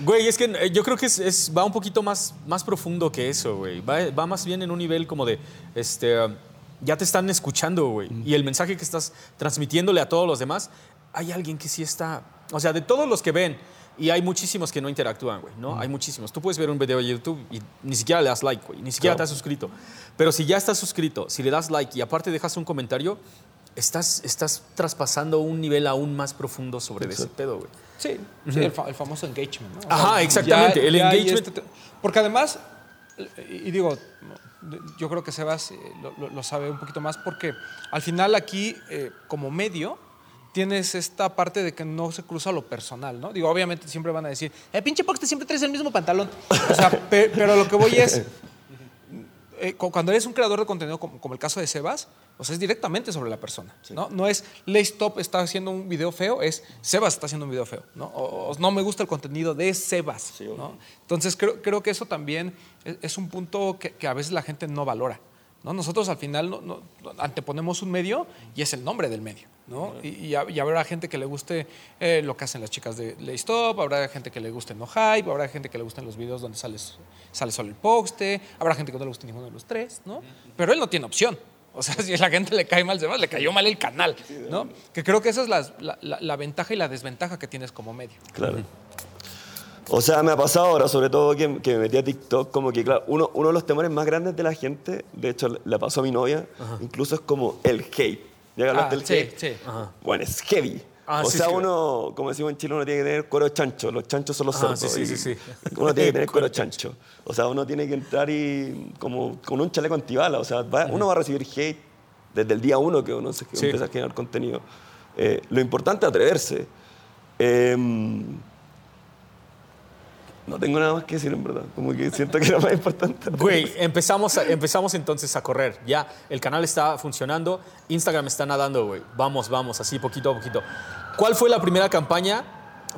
Güey, es que eh, yo creo que es, es- va un poquito más, más profundo que eso, güey. Va, va más bien en un nivel como de, este, um, ya te están escuchando, güey. Y el mensaje que estás transmitiéndole a todos los demás, hay alguien que sí está, o sea, de todos los que ven, y hay muchísimos que no interactúan, güey, ¿no? Hay muchísimos. Tú puedes ver un video de YouTube y ni siquiera le das like, güey, ni siquiera Claro. te has suscrito. Pero si ya estás suscrito, si le das like y aparte dejas un comentario, estás, estás traspasando un nivel aún más profundo sobre ese pedo, güey. Sí, sí, el, fa- el famoso engagement. ¿no? O Ajá, exactamente, el hay engagement. este te- porque además, y digo, yo creo que Sebas eh, lo, sabe un poquito más, porque al final aquí, eh, como medio, tienes esta parte de que no se cruza lo personal, ¿no? Digo, obviamente siempre van a decir, eh, pinche Pox, te siempre traes el mismo pantalón. O sea, pe- pero lo que voy es, eh, cu- cuando eres un creador de contenido como el caso de Sebas, o sea, es directamente sobre la persona, ¿no? No es Stop está haciendo un video feo, es Sebas está haciendo un video feo, ¿no? O, o no me gusta el contenido de Sebas, ¿no? Entonces creo, creo que eso también es, es un punto que, que a veces la gente no valora, ¿no? Nosotros al final no- no- anteponemos un medio y es el nombre del medio, ¿no? Y, y ha- y habrá gente que le guste eh, lo que hacen las chicas de Stop, habrá gente que le guste No Hype, habrá gente que le gusten los videos donde sale, sale solo el poste, habrá gente que no le guste ninguno de los tres, ¿no? Pero él no tiene opción. O sea, si a la gente le cae mal Sebas, le cayó mal el canal, ¿no? Que creo que esa es la, la- la- la ventaja y la desventaja que tienes como medio. Claro. O sea, me ha pasado ahora, sobre todo que, que me metí a TikTok, como que, claro, uno, uno de los temores más grandes de la gente, de hecho le- le pasó a mi novia, incluso es como el hate. ¿Ya hablaste Ah, del sí, hate? sí. Bueno, es heavy. Ah, o sí, sea, sí. uno, como decimos en Chile, uno tiene que tener cuero chancho. Los chanchos son los Ah, cerdos. sí, sí, sí, sí. Uno tiene que tener cuero chancho. O sea, uno tiene que entrar y como con un chaleco antibala. O sea, va- uno va a recibir hate desde el día uno que uno se que Sí. empieza a generar contenido. Eh, lo importante es atreverse. Em, no tengo nada más que decir, en verdad. Como que siento que era más importante. Güey, empezamos, a- empezamos entonces a correr. Ya, el canal está funcionando, Instagram está nadando, güey. Vamos, vamos, así poquito a poquito. ¿Cuál fue la primera campaña?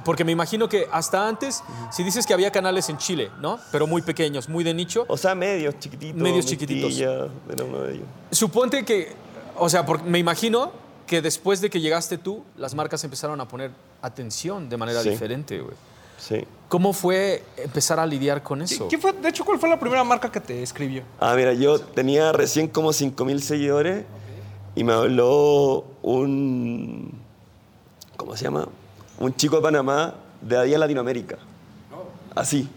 Porque me imagino que hasta antes, si dices que había canales en Chile, ¿no? Pero muy pequeños, muy de nicho. O sea, medios chiquititos. Medios chiquititos. Era uno de ellos. Suponte que, o sea, porque me imagino que después de que llegaste tú, las marcas empezaron a poner atención de manera Sí. diferente, güey. Sí. ¿Cómo fue empezar a lidiar con eso? ¿Quién fue, de hecho, cuál fue la primera marca que te escribió? Ah, mira, yo tenía recién como 5.000 seguidores y me habló un... ¿Cómo se llama? Un chico de Panamá de ahí en Latinoamérica. Así.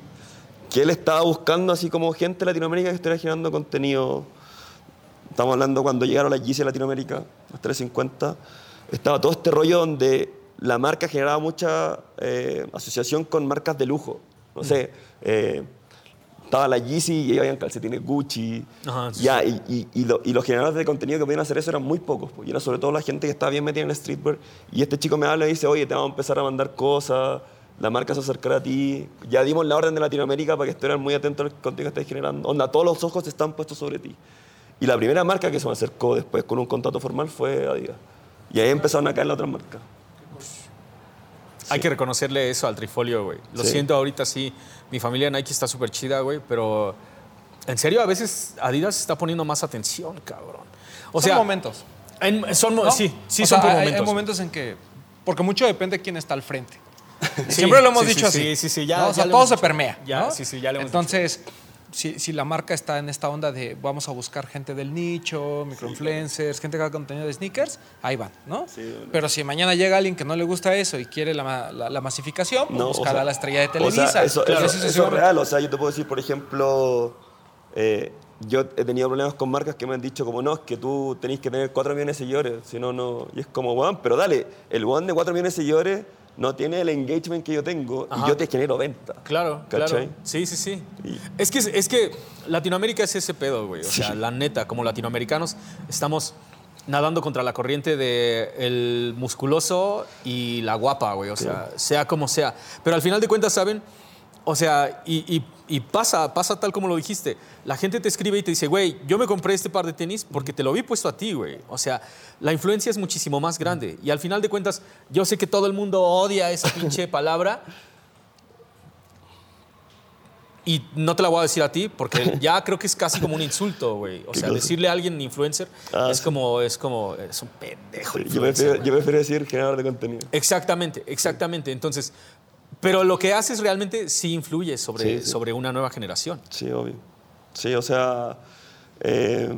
Que él estaba buscando así como gente de Latinoamérica que estuviera generando contenido. Estamos hablando cuando llegaron las Yeezy a Latinoamérica, las 350. Estaba todo este rollo donde la marca generaba mucha eh, asociación con marcas de lujo. No sé, eh, estaba la Yeezy y ahí habían calcetines Gucci. Ajá, sí. ya, y, y- y lo- y los generadores de contenido que podían hacer eso eran muy pocos. pues, y era sobre todo la gente que estaba bien metida en el streetwear. Y este chico me habla y dice, oye, te vamos a empezar a mandar cosas, la marca se acercará a ti. Ya dimos la orden de Latinoamérica para que estuvieran muy atentos al contenido que estás generando. Onda, todos los ojos están puestos sobre ti. Y la primera marca que se me acercó después con un contrato formal fue Adidas. Y ahí empezaron a caer las otras marcas. Hay que reconocerle eso al Trifolio, güey. Lo siento ahorita sí. Mi familia Nike está súper chida, güey, pero En serio, a veces Adidas está poniendo más atención, cabrón. O Son sea, momentos. en- son ¿no? sí, sí O son sea, por momentos. Hay momentos en que. Porque mucho depende de quién está al frente. Sí, Siempre lo hemos sí, dicho sí, así. Sí, sí, sí, ya. ¿no? O sea, todo se permea. Ya, ¿no? sí, sí, ya lo hemos Entonces, si, si la marca está en esta onda de vamos a buscar gente del nicho, microinfluencers, gente que haga contenido de sneakers, ahí van, ¿no? Sí. Pero si mañana llega alguien que no le gusta eso y quiere la, la- la masificación, pues No, o buscará sea, a la estrella de o Televisa. sea, eso, y eso- eso es real. O sea, yo te puedo decir, por ejemplo, eh, yo he tenido problemas con marcas que me han dicho como, no, es que tú tenés que tener 4 millones de seguidores, si no, no... Y es como, weón, pero dale, el weón de 4 millones de seguidores no tiene el engagement que yo tengo Ajá. y yo te genero venta. Claro, ¿Cachai? claro. Sí, sí, sí. Y- Es que, es que Latinoamérica es ese pedo, güey. O sea, la neta, como latinoamericanos, estamos nadando contra la corriente de el musculoso y la guapa, güey. O sea, sea como sea. Pero al final de cuentas, ¿saben? O sea, y, y- y pasa, pasa tal como lo dijiste. La gente te escribe y te dice, güey, yo me compré este par de tenis porque te lo vi puesto a ti, güey. O sea, la influencia es muchísimo más grande. Y al final de cuentas, yo sé que todo el mundo odia esa pinche palabra, y no te la voy a decir a ti porque ya creo que es casi como un insulto, güey. O ¿Qué sea, cosa? decirle a alguien influencer Ah, es sí. como es como es un pendejo Yo prefiero, yo prefiero decir generador de contenido. Exactamente, exactamente. Entonces, pero lo que haces realmente sí influye sobre, Sí, sí. sobre una nueva generación. Sí, obvio. Sí, o sea, eh,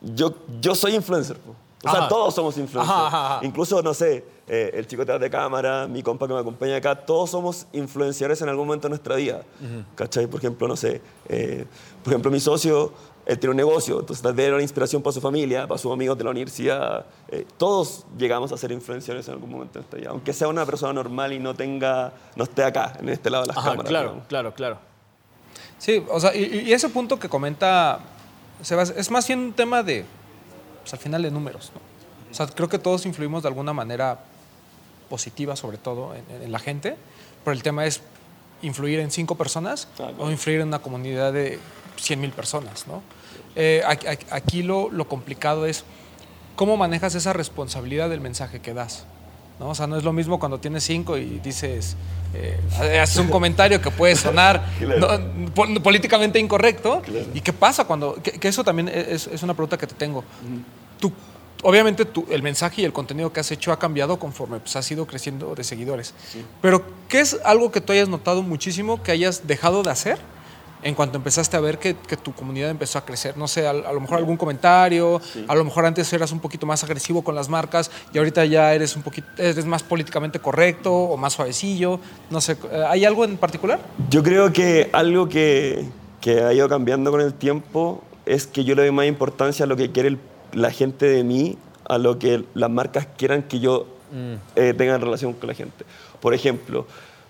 yo, yo soy influencer. po. O sea, Ajá. todos somos influencers. Ajá, ajá. Incluso, no sé, eh, el chico detrás de cámara, mi compa que me acompaña acá, todos somos influenciadores en algún momento de nuestra vida. ¿Cachai? Por ejemplo, no sé, eh, por ejemplo, mi socio, él tiene un negocio, entonces tal vez era una inspiración para su familia, para sus amigos de la universidad. Eh, todos llegamos a ser influenciadores en algún momento aunque sea una persona normal y no tenga, no esté acá, en este lado de las Ajá, cámaras. claro, digamos. claro, claro. Sí, o sea, y, y ese punto que comenta Sebas, es más bien un tema de, pues al final de números, ¿no? O sea, creo que todos influimos de alguna manera positiva, sobre todo en, en la gente, pero el tema es influir en cinco personas Ah, claro. o influir en una comunidad de 100 mil personas, ¿no? Eh, aquí lo, lo complicado es cómo manejas esa responsabilidad del mensaje que das. ¿no? O sea, no es lo mismo cuando tienes cinco y dices, eh, haces un comentario que puede sonar Claro. no, pol- políticamente incorrecto. Claro. ¿Y qué pasa cuando.? Que, que eso también es, es una pregunta que te tengo. Tú, obviamente, tú, el mensaje y el contenido que has hecho ha cambiado conforme pues, has ido creciendo de seguidores. Pero, ¿qué es algo que tú hayas notado muchísimo que hayas dejado de hacer? En cuanto empezaste a ver que, que tu comunidad empezó a crecer, no sé, a, a lo mejor algún comentario, a lo mejor antes eras un poquito más agresivo con las marcas y ahorita ya eres un poquito, eres más políticamente correcto o más suavecillo, no sé, eh, ¿hay algo en particular? Yo creo que algo que, que ha ido cambiando con el tiempo es que yo le doy más importancia a lo que quiere el- la gente de mí, a lo que las marcas quieran que yo eh, tenga en relación con la gente. Por ejemplo,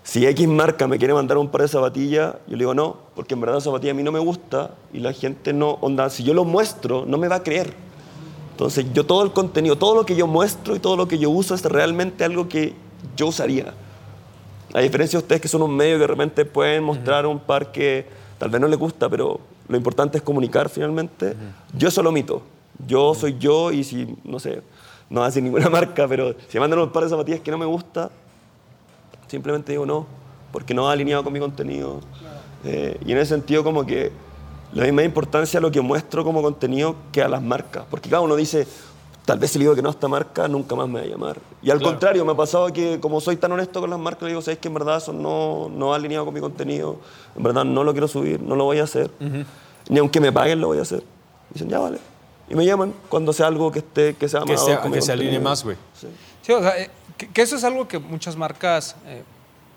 si X marca me quiere mandar un par de zapatillas, yo le digo no, porque en verdad esa zapatilla a mí no me gusta y la gente no, onda, si yo lo muestro, no me va a creer. Entonces, yo todo el contenido, todo lo que yo muestro y todo lo que yo uso es realmente algo que yo usaría. A diferencia de ustedes que son un medio que de repente pueden mostrar un par que tal vez no les gusta, pero lo importante es comunicar finalmente, yo eso lo omito. Yo soy yo y si, no sé, no hace ninguna marca, pero si mandan un par de zapatillas que no me gusta, simplemente digo no, porque no va alineado con mi contenido. Eh, y en ese sentido como que le doy más importancia a lo que muestro como contenido que a las marcas, porque cada uno dice, tal vez si le digo que no a esta marca, nunca más me va a llamar. Y al Claro. contrario, me ha pasado que como soy tan honesto con las marcas, le digo, sabes que en verdad eso no, no va alineado con mi contenido, en verdad no lo quiero subir, no lo voy a hacer, ni aunque me paguen lo voy a hacer. Dicen, ya vale. Y me llaman cuando sea algo que esté que sea Que, amador sea- que se alinee más, güey. Sí. Sí, o sea, eh, que, que eso es algo que muchas marcas eh,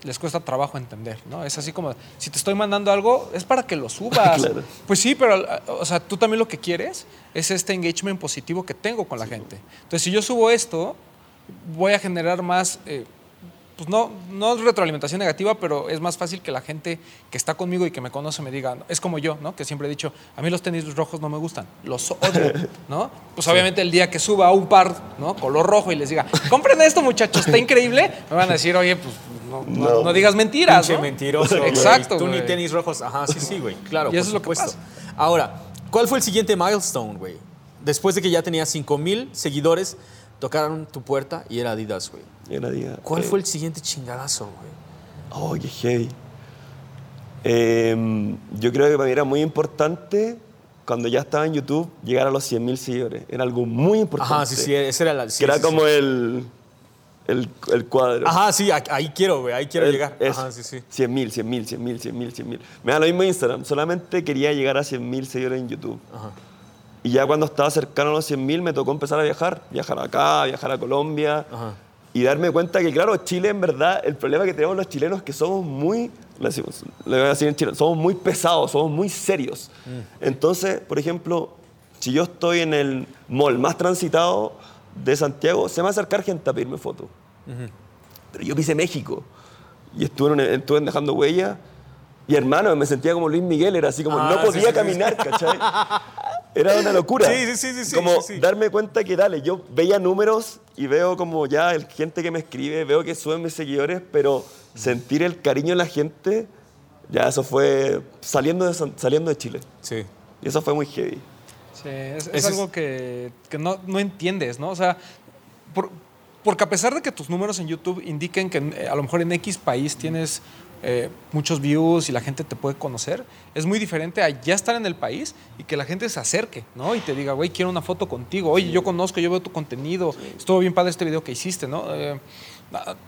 les cuesta trabajo entender, ¿no? Es así como, si te estoy mandando algo, es para que lo subas. Claro. Pues sí, pero, o sea, tú también lo que quieres es este engagement positivo que tengo con la gente. Entonces, si yo subo esto, voy a generar más, eh, pues no, no retroalimentación negativa, pero es más fácil que la gente que está conmigo y que me conoce me diga, es como yo, ¿no? Que siempre he dicho, a mí los tenis rojos no me gustan, los odio, ¿no? Pues obviamente el día que suba un par, ¿no? Color rojo y les diga, compren esto muchachos, está increíble, me van a decir, oye, pues no, no- No. no digas mentiras, Pinche ¿no? mentiroso. güey. Exacto, Tú ni tenis rojos. Ajá, sí, sí, güey. Claro, Y eso por es lo que pasa. Ahora, ¿cuál fue el siguiente milestone, güey? Después de que ya tenías 5 mil seguidores, tocaron tu puerta y era Adidas, güey. Era día, ¿Cuál eh, fue el siguiente chingadazo, güey? Oh, qué heavy. Eh, yo creo que para mí era muy importante cuando ya estaba en YouTube llegar a los 100.000 seguidores. Era algo muy importante. Ajá, sí, sí, ese era la. sí, que era sí, como sí. el, el, el cuadro. Ajá, sí, ahí quiero, güey, ahí quiero El- llegar. eso. Ajá, sí, sí. 100.000, 100.000, 100.000, 100.000, 100.000. Me da lo mismo Instagram. Solamente quería llegar a 100.000 seguidores en YouTube. Ajá. Y ya cuando estaba cercano a los 100.000 me tocó empezar a viajar. Viajar acá, viajar a Colombia. Ajá. Y darme cuenta que, claro, Chile en verdad, el problema que tenemos los chilenos es que somos muy, le voy a decir en chileno, somos muy pesados, somos muy serios. Mm. Entonces, por ejemplo, si yo estoy en el mall más transitado de Santiago, se me va a acercar gente a pedirme fotos. Pero yo pisé México y estuve, en estuve dejando huella. Y hermano, me sentía como Luis Miguel, era así como Ah, no podía sí, sí. caminar, ¿cachai? Era una locura. Sí, sí, sí, sí, Como sí, sí. darme cuenta que, dale, yo veía números y veo como ya el gente que me escribe, veo que suben mis seguidores, pero sentir el cariño de la gente, ya eso fue saliendo de, saliendo de Chile. Sí. Y eso fue muy heavy. Sí, es, es es- algo que, que no, no entiendes, ¿no? O sea, por- porque a pesar de que tus números en YouTube indiquen que eh, a lo mejor en X país tienes eh, muchos views y la gente te puede conocer, es muy diferente a ya estar en el país y que la gente se acerque, ¿no? Y te diga, güey, quiero una foto contigo. Oye, yo conozco, yo veo tu contenido. Estuvo bien padre este video que hiciste, ¿no? Eh,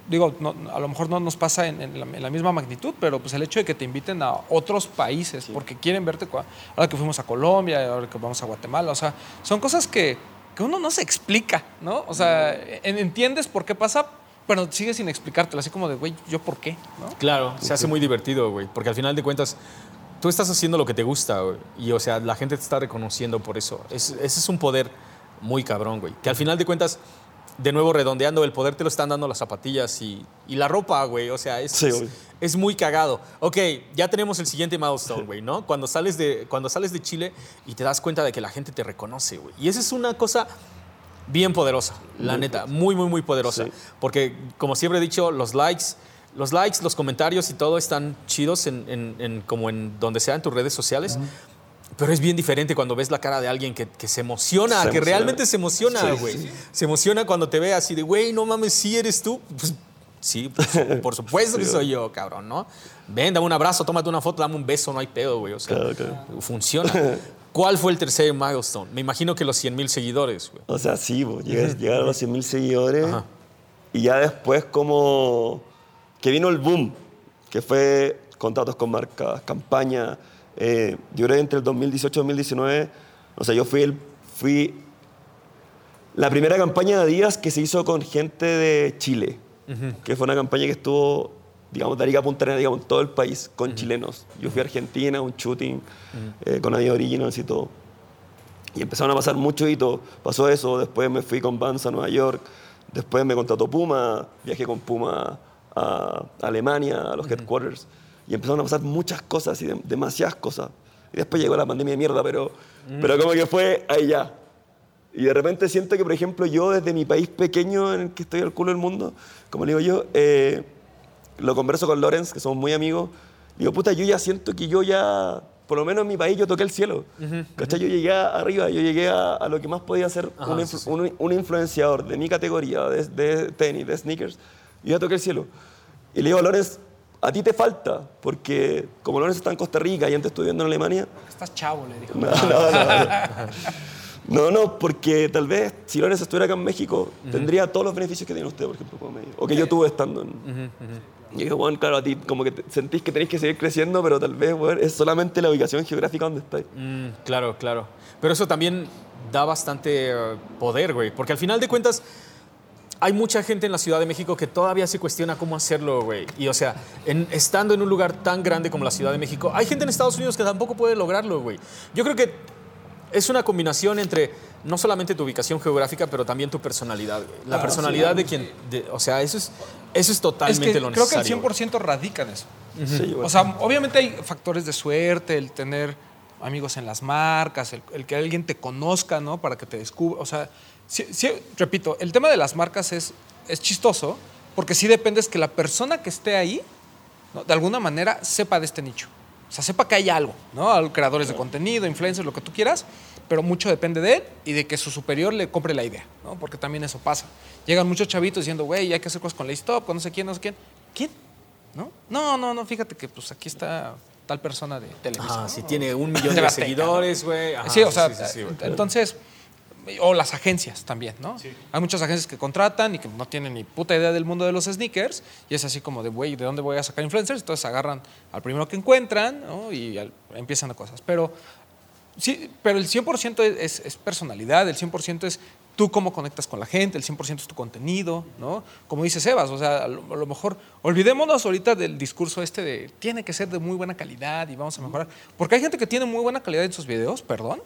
digo, no- a lo mejor no nos pasa en, en la, en la misma magnitud, pero pues el hecho de que te inviten a otros países porque quieren verte, ahora que fuimos a Colombia, ahora que vamos a Guatemala, o sea, son cosas que, que uno no se explica, ¿no? O sea, en- entiendes por qué pasa, pero sigues sin explicártelo, así como de, güey, ¿yo por qué? ¿no? Claro, se hace muy divertido, güey, porque al final de cuentas tú estás haciendo lo que te gusta, güey, y o sea, la gente te está reconociendo por eso. Es- ese es un poder muy cabrón, güey, que al final de cuentas, de nuevo redondeando, el poder te lo están dando las zapatillas y, y la ropa, güey, o sea, es, Sí, es, güey. es muy cagado. Ok, ya tenemos el siguiente milestone, güey, ¿no? Cuando sales, de, cuando sales de Chile y te das cuenta de que la gente te reconoce, güey. Y esa es una cosa bien poderosa, la Muy neta, muy, muy, muy poderosa. Sí. Porque, como siempre he dicho, los likes, los likes, los comentarios y todo están chidos en, en- en- como en donde sea en tus redes sociales. Pero es bien diferente cuando ves la cara de alguien que, que se emociona, Se que emociona. realmente se emociona, Sí, güey. sí. Se emociona cuando te ve así de, güey, no mames, sí eres tú. Pues, sí, por, su- por supuesto que Sí, soy yo, cabrón, ¿no? Ven, dame un abrazo, tómate una foto, dame un beso, no hay pedo, güey. O sea, Claro, claro. funciona. ¿Cuál fue el tercer milestone? Me imagino que los 100 mil seguidores, güey. O sea, sí, llegar, llegar a los 100.000 seguidores Ajá. y ya después como que vino el boom, que fue contratos con marcas, campaña. Eh, yo creo que entre el 2018 y 2019, o sea, yo fui, el, fui la primera campaña de Adidas que se hizo con gente de Chile, que fue una campaña que estuvo, digamos, de Arica a Punta Arenas, digamos, todo el país, con chilenos. Yo fui a Argentina, un shooting eh, con Adidas Originals y todo. Y empezaron a pasar muchos hitos. Pasó eso, después me fui con Vans a Nueva York, después me contrató Puma, viajé con Puma a Alemania, a los headquarters. Y empezaron a pasar muchas cosas, y de- demasiadas cosas. Y después llegó la pandemia de mierda, pero, pero como que fue ahí ya. Y de repente siento que, por ejemplo, yo desde mi país pequeño en el que estoy al culo del mundo, como le digo yo, eh, lo converso con Lorenz, que somos muy amigos. Digo, puta, yo ya siento que yo ya, por lo menos en mi país, yo toqué el cielo. ¿Cachai? Yo llegué arriba, yo llegué a, a lo que más podía ser Ajá, un, sí, influ- sí. un- un influenciador de mi categoría, de, de tenis, de sneakers. Yo ya toqué el cielo. Y le digo a Lorenz, a ti te falta, porque como Lorenz está en Costa Rica y antes estuve viviendo en Alemania, Estás chavo, le dijo. no, no, no, no. No, no, porque tal vez si Lorenz estuviera acá en México, tendría todos los beneficios que tiene usted, por ejemplo, como medio. O que yo tuve estando en... Y dije, bueno, claro, a ti como que sentís que tenéis que seguir creciendo, pero tal vez, bueno, es solamente la ubicación geográfica donde estáis. Mm, claro, claro. Pero eso también da bastante eh, poder, güey. Porque al final de cuentas, hay mucha gente en la Ciudad de México que todavía se cuestiona cómo hacerlo, güey. Y o sea, en- estando en un lugar tan grande como la Ciudad de México, hay gente en Estados Unidos que tampoco puede lograrlo, güey. Yo creo que es una combinación entre no solamente tu ubicación geográfica, pero también tu personalidad, güey. La Ah, personalidad de quien. de- o sea, eso es, eso es Es totalmente que lo creo que el necesario. güey. 100% radica en eso. Sí. O sea, obviamente hay factores de suerte, el tener amigos en las marcas, el, el que alguien te conozca, ¿no? Para que te descubra. O sea, sí- sí, repito, el tema de las marcas es, es chistoso porque sí dependes que la persona que esté ahí, ¿no? de alguna manera, sepa de este nicho. O sea, sepa que hay algo, ¿no? Al- Creadores de contenido, influencers, lo que tú quieras, pero mucho depende de él y de que su superior le compre la idea, ¿no? Porque también eso pasa. Llegan muchos chavitos diciendo, güey, hay que hacer cosas con la stop, con no sé quién, no sé quién. ¿Quién? ¿No? No, no, no, fíjate que pues aquí está tal persona de televisión. Ah, si tiene un millón De seguidores, güey. Sí, o sea, sí, sí, güey. entonces, o las agencias también, ¿no? Hay muchas agencias que contratan y que no tienen ni puta idea del mundo de los sneakers y es así como de, güey, ¿de dónde voy a sacar influencers? Entonces agarran al primero que encuentran ¿no? y al- empiezan a cosas. Pero sí, pero el 100% es, es- es personalidad, el 100% es tú cómo conectas con la gente, el 100% es tu contenido, ¿no? Como dice Sebas, o sea, a lo, a lo mejor olvidémonos ahorita del discurso este de tiene que ser de muy buena calidad y vamos a mejorar. Porque hay gente que tiene muy buena calidad en sus videos, perdón,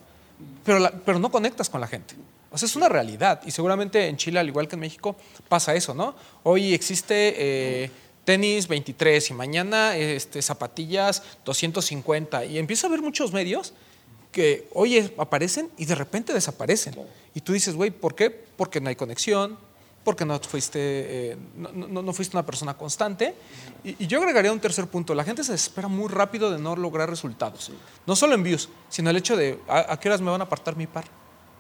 pero, la- pero no conectas con la gente. O sea, es una realidad. Y seguramente en Chile, al igual que en México, pasa eso, ¿no? Hoy existe eh, tenis 23 y mañana este, zapatillas 250. Y empieza a haber muchos medios que hoy aparecen y de repente desaparecen. Y tú dices, güey, ¿por qué? Porque no hay conexión, porque no fuiste, eh, no, no- no fuiste una persona constante. Y, y yo agregaría un tercer punto. La gente se desespera muy rápido de no lograr resultados. No solo en views, sino el hecho de a, a qué horas me van a apartar mi par.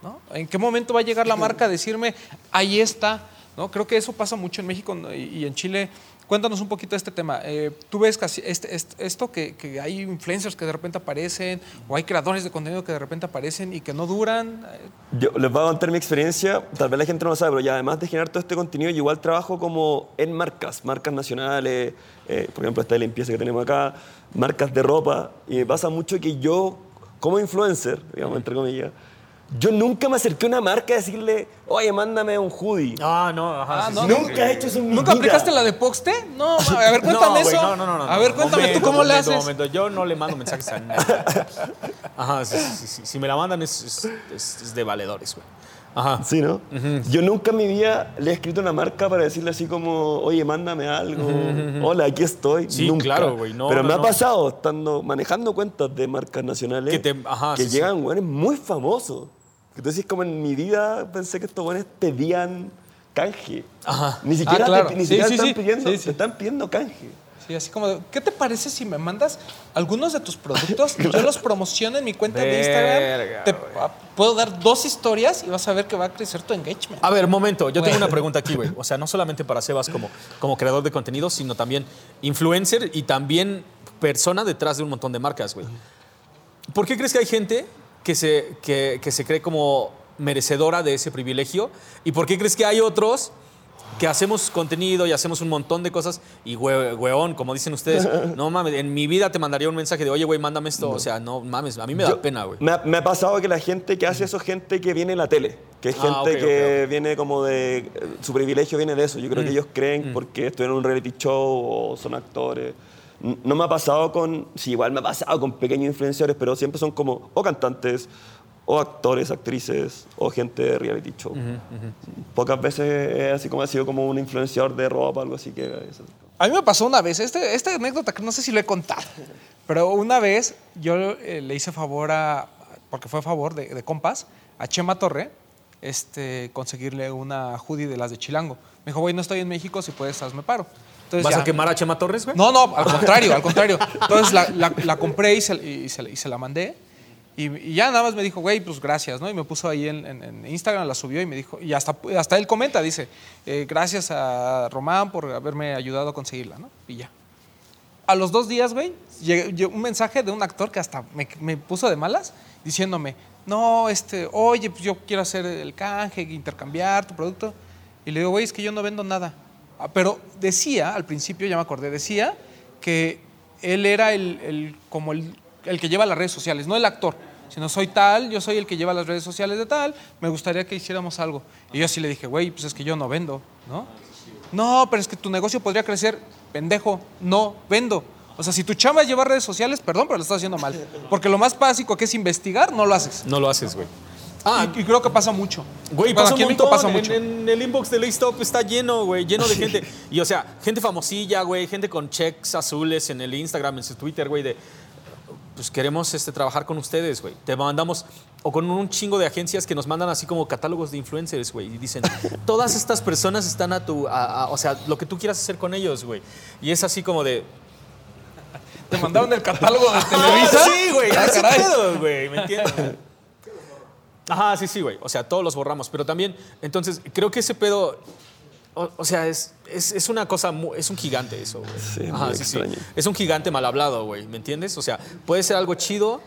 ¿no? ¿En qué momento va a llegar la marca a decirme, ahí está? ¿no? Creo que eso pasa mucho en México y en Chile. Cuéntanos un poquito de este tema. Eh, Tú ves casi este, este- esto que, que hay influencers que de repente aparecen o hay creadores de contenido que de repente aparecen y que no duran. Eh, Yo les voy a contar mi experiencia, tal vez la gente no lo sabe, pero ya además de generar todo este contenido, yo igual trabajo como en marcas, marcas nacionales, eh, por ejemplo, esta de limpieza que tenemos acá, marcas de ropa, y me pasa mucho que yo, como influencer, digamos, entre comillas, yo nunca me acerqué a una marca a decirle, oye, mándame un hoodie. Ah, no, ajá. Ah, sí, no, sí. Nunca he hecho eso en mi ¿Nunca vida. aplicaste la de Poxte? No, a ver, cuéntame no, güey, eso. no, no, no, no. a ver, cuéntame Momento, tú cómo le momento, haces. momento. Yo no le mando mensajes a nadie. Ajá, sí, sí, sí, sí. Si me la mandan es, es- es- es de valedores, güey. Ajá. Sí, ¿no? Yo nunca en mi vida le he escrito a una marca para decirle así como, oye, mándame algo, hola, aquí estoy. Sí, nunca. claro, güey, no, Pero no, me ha no. pasado estando manejando cuentas de marcas nacionales Que te- ajá, que sí, llegan muy famosos. Decís, como en mi vida pensé que estos güeyes pedían canje. Ajá. Ni siquiera, Ah, claro. te, ni Sí, siquiera sí, están sí. pidiendo, Sí, sí. te están pidiendo canje. Sí, así como, de, ¿qué te parece si me mandas algunos de tus productos? Yo los promociono en mi cuenta de Instagram. Verga, Te ah, puedo dar dos historias y vas a ver que va a crecer tu engagement. A ver, momento, yo tengo una pregunta aquí, güey. O sea, no solamente para Sebas como, como creador de contenido, sino también influencer y también persona detrás de un montón de marcas, güey. ¿Por qué crees que hay gente que se, que, que se cree como merecedora de ese privilegio? ¿Y por qué crees que hay otros que hacemos contenido y hacemos un montón de cosas y hue- weón, como dicen ustedes, no mames, en mi vida te mandaría un mensaje de, oye, güey, mándame esto. O sea, no mames, a mí me da Yo- pena, güey. Me me ha pasado que la gente que hace eso es gente que viene en la tele. Que es Ah, gente ok, ok, que ok. viene como de. eh, Su privilegio viene de eso. Yo creo Mm. que ellos creen porque estuvieron en un reality show o son actores. No me ha pasado con. Sí, igual me ha pasado con pequeños influenciadores, pero siempre son como o cantantes, o actores, actrices, o gente de reality show. Pocas veces es así como ha sido como un influenciador de ropa, algo así que. eso. A mí me pasó una vez, este, esta anécdota que no sé si lo he contado, pero una vez yo eh, le hice favor a, porque fue favor de, de compas, a Chema Torre, este, conseguirle una hoodie de las de Chilango. Me dijo, güey, no estoy en México, si puedes, hazme paro. Entonces, ¿Vas ya- a quemar a Chema Torres, güey? No, no, al contrario, al contrario. Entonces la, la- la compré y se, y se- y se la mandé. Y, y ya nada más me dijo, güey, pues gracias, ¿no? Y me puso ahí en, en- en Instagram, la subió y me dijo, y hasta, hasta él comenta, dice, eh, gracias a Román por haberme ayudado a conseguirla, ¿no? Y ya. A los dos días, güey, un mensaje de un actor que hasta me, me puso de malas, diciéndome, no, este, oye, pues yo quiero hacer el canje, intercambiar tu producto. Y le digo, güey, es que yo no vendo nada. Ah, Pero decía, al principio ya me acordé, decía que él era el, el- como el, el que lleva las redes sociales, no el actor, sino soy tal, yo soy el que lleva las redes sociales de tal, me gustaría que hiciéramos algo. Y yo así le dije, güey, pues es que yo no vendo, ¿no? No, pero es que tu negocio podría crecer, pendejo, no vendo. O sea, si tu chamba es llevar redes sociales, perdón, pero lo estás haciendo mal. Porque lo más básico que es investigar, no lo haces. No lo haces, güey. Ah, y, y creo que pasa mucho. Güey, Bueno, pasa aquí un montón. pasa mucho. En, en el inbox de Stop está lleno, güey, lleno de gente. Y o sea, gente famosilla, güey, gente con checks azules en el Instagram, en su Twitter, güey, de pues queremos este, trabajar con ustedes, güey. Te mandamos, o con un chingo de agencias que nos mandan así como catálogos de influencers, güey. Y dicen, todas estas personas están a tu, a- a- o sea, lo que tú quieras hacer con ellos, güey. Y es así como de, Te mandaron el catálogo de Televisa. sí, güey, Ah, caray. pedo, güey, ¿me entiendes? Ajá, sí, sí, güey. O sea, todos los borramos. Pero también, entonces, creo que ese pedo o, o sea, es, es, es una cosa, es un gigante eso, güey. Sí, es muy extraño. Es un gigante mal hablado, güey, ¿me entiendes? O sea, puede ser algo chido,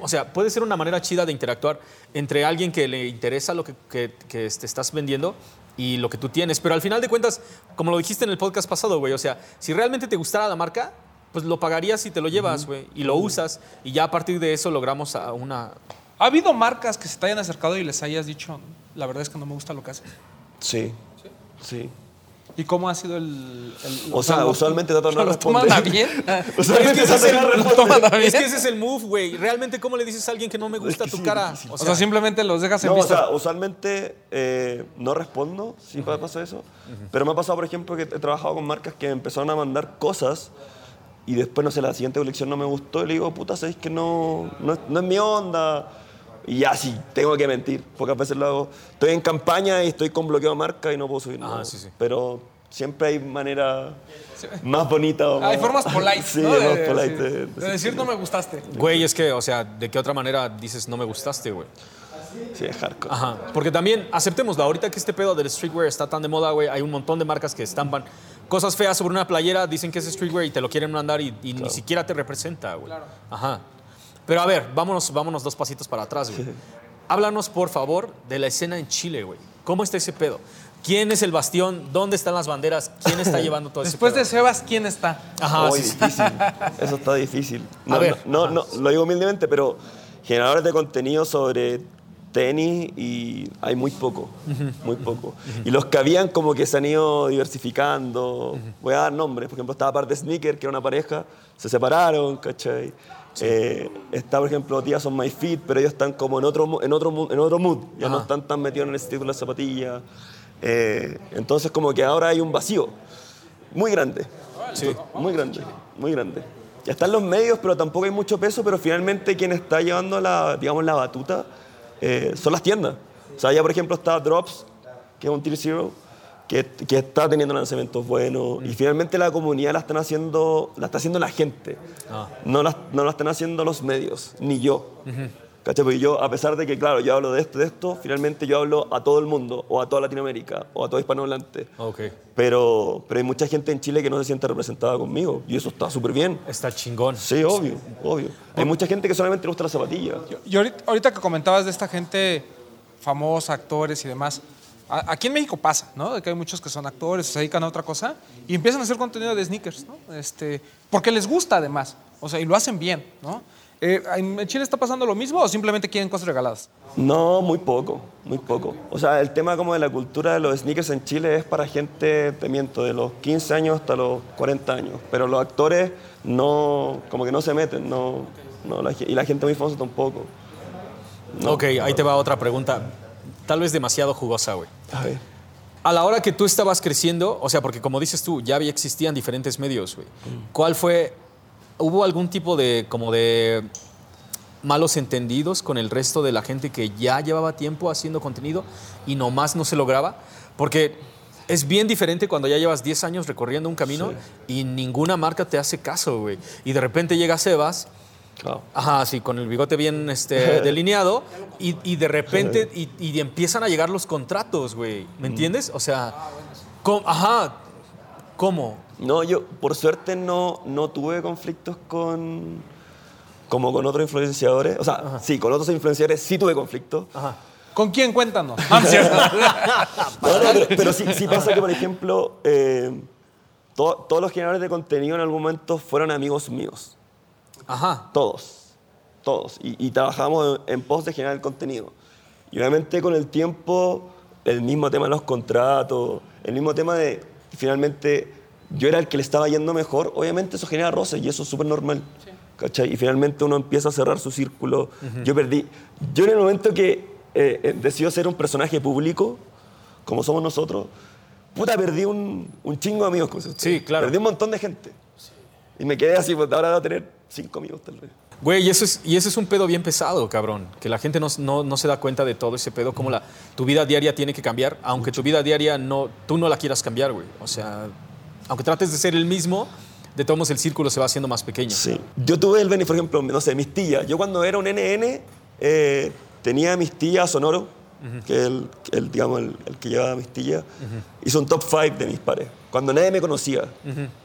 o sea, puede ser una manera chida de interactuar entre alguien que le interesa lo que, que, que te estás vendiendo y lo que tú tienes. Pero al final de cuentas, como lo dijiste en el podcast pasado, güey, o sea, si realmente te gustara la marca, pues lo pagarías y te lo llevas, güey, y lo usas, y ya a partir de eso logramos a una... ¿Ha habido marcas que se te hayan acercado y les hayas dicho, la verdad es que no me gusta lo que haces? Sí. Sí. ¿Y cómo ha sido el...? el- O sea, lo- usualmente de no ¿Lo a responder. bien? Usualmente Es que ese es ¿Lo? Es que ese es el move, güey. Realmente, ¿cómo le dices a alguien que no me gusta que tu sí, cara? difícil. O sea, simplemente los dejas en No, o vista. sea, usualmente eh, no respondo, sí me pasa eso. Pero me ha pasado, por ejemplo, que he trabajado con marcas que empezaron a mandar cosas y después, no sé, la siguiente colección no me gustó y le digo, puta, sabéis que no, no, es- no es mi onda. Y ya sí, tengo que mentir. Pocas veces lo hago. Estoy en campaña y estoy con bloqueo de marca y no puedo subir nada. sí, sí. Pero siempre hay manera más bonita. o Hay más- formas polite, Sí, ¿no? más De, polite. sí, de- de de decir no me gustaste. Güey, es que, o sea, ¿de qué otra manera dices no me gustaste, güey? Sí, es hardcore. Ajá. Porque también, aceptémoslo, ahorita que este pedo del streetwear está tan de moda, güey, hay un montón de marcas que estampan cosas feas sobre una playera, dicen que es streetwear y te lo quieren mandar y, y ni siquiera te representa, güey. Ajá. Pero a ver, vámonos, vámonos dos pasitos para atrás, güey. Háblanos, por favor, de la escena en Chile, güey. ¿Cómo está ese pedo? ¿Quién es el bastión? ¿Dónde están las banderas? ¿Quién está llevando todo Después ese de pedo? Sebas, ¿quién está? Ajá, Muy sí, sí. difícil. Eso está difícil. No, A ver. no, no, no, lo digo humildemente, pero generadores de contenido sobre tenis y hay muy poco, muy poco. Y los que habían como que se han ido diversificando. Voy a dar nombres. Por ejemplo, estaba parte de Sneaker, que era una pareja, se separaron, ¿cachai? Eh, está, por ejemplo, Tías on My Feet, pero ellos están como en otro, en otro, en otro mood. Ya no Ajá. están tan metidos en el estilo de las zapatillas. Eh, entonces, como que ahora hay un vacío muy grande. Sí. Muy grande, muy grande. Ya están los medios, pero tampoco hay mucho peso, pero finalmente quien está llevando la, digamos, la batuta eh, son las tiendas. O sea, ya por ejemplo está Drops, que es un Tier Zero, que, que está teniendo lanzamientos buenos, y finalmente la comunidad la están haciendo, la está haciendo la gente. Ah. No, la, no la están haciendo los medios, ni yo. ¿Cachai? Porque yo, a pesar de que, claro, yo hablo de esto, de esto, finalmente yo hablo a todo el mundo, o a toda Latinoamérica, o a todo hispanohablante. Ok. Pero, pero hay mucha gente en Chile que no se siente representada conmigo y eso está súper bien. Está chingón. Sí, obvio, obvio. Hay mucha gente que solamente le gusta la zapatilla. Y ahorita, ahorita que comentabas de esta gente famosa, actores y demás, aquí en México pasa, ¿no? De que hay muchos que son actores, se dedican a otra cosa y empiezan a hacer contenido de sneakers, ¿no? Este, porque les gusta además, o sea, y lo hacen bien, ¿no? Eh, ¿En Chile está pasando lo mismo o simplemente quieren cosas regaladas? No, muy poco, muy poco. O sea, el tema como de la cultura de los sneakers en Chile es para gente, te miento, de los 15 años hasta los 40 años. Pero los actores no, como que no se meten, no, no la y la gente muy famosa tampoco. No. Ok, ahí te va otra pregunta. Tal vez demasiado jugosa, güey. A ver. A la hora que tú estabas creciendo, o sea, porque como dices tú, ya había, existían diferentes medios, güey. ¿Cuál fue, hubo algún tipo de, como de malos entendidos con el resto de la gente que ya llevaba tiempo haciendo contenido y nomás no se lograba? Porque es bien diferente cuando ya llevas 10 años recorriendo un camino y ninguna marca te hace caso, güey. Y de repente llega Sebas Claro. Ajá, sí, con el bigote bien este, delineado y, y de repente y, y empiezan a llegar los contratos, güey. ¿Me entiendes? O sea, ¿cómo? ajá, ¿cómo? No, yo por suerte no, no tuve conflictos con como con otros influenciadores. O sea, sí, con otros influenciadores sí tuve conflictos. ¿Con quién? Cuéntanos. No. No, pero, pero sí, sí pasa que, por ejemplo, eh, to- todos los generadores de contenido en algún momento fueron amigos míos. Ajá. Todos. Todos. Y, y trabajamos en, en pos de generar el contenido. Y obviamente con el tiempo, el mismo tema de los contratos, el mismo tema de finalmente yo era el que le estaba yendo mejor, obviamente eso genera roces y eso es súper normal. ¿cachai? Y finalmente uno empieza a cerrar su círculo. Yo perdí. Yo en el momento que eh, eh, decido ser un personaje público, como somos nosotros, puta, perdí un, un chingo de amigos. Sí, claro. Perdí un montón de gente. Y me quedé así, pues ahora voy a tener cinco amigos tal vez. Güey, y eso, es, y eso es un pedo bien pesado, cabrón. Que la gente no, no- no se da cuenta de todo ese pedo, como la, tu vida diaria tiene que cambiar, aunque tu vida diaria no, tú no la quieras cambiar, güey. O sea, aunque trates de ser el mismo, de todos modos el círculo se va haciendo más pequeño. Sí. Yo tuve el beneficio, por ejemplo, no sé, mis tías. Yo cuando era un NN eh, tenía a mis tías Sonoro, que es el, el, digamos, el, el que lleva Mistilla, hizo un top 5 de mis pares, cuando nadie me conocía.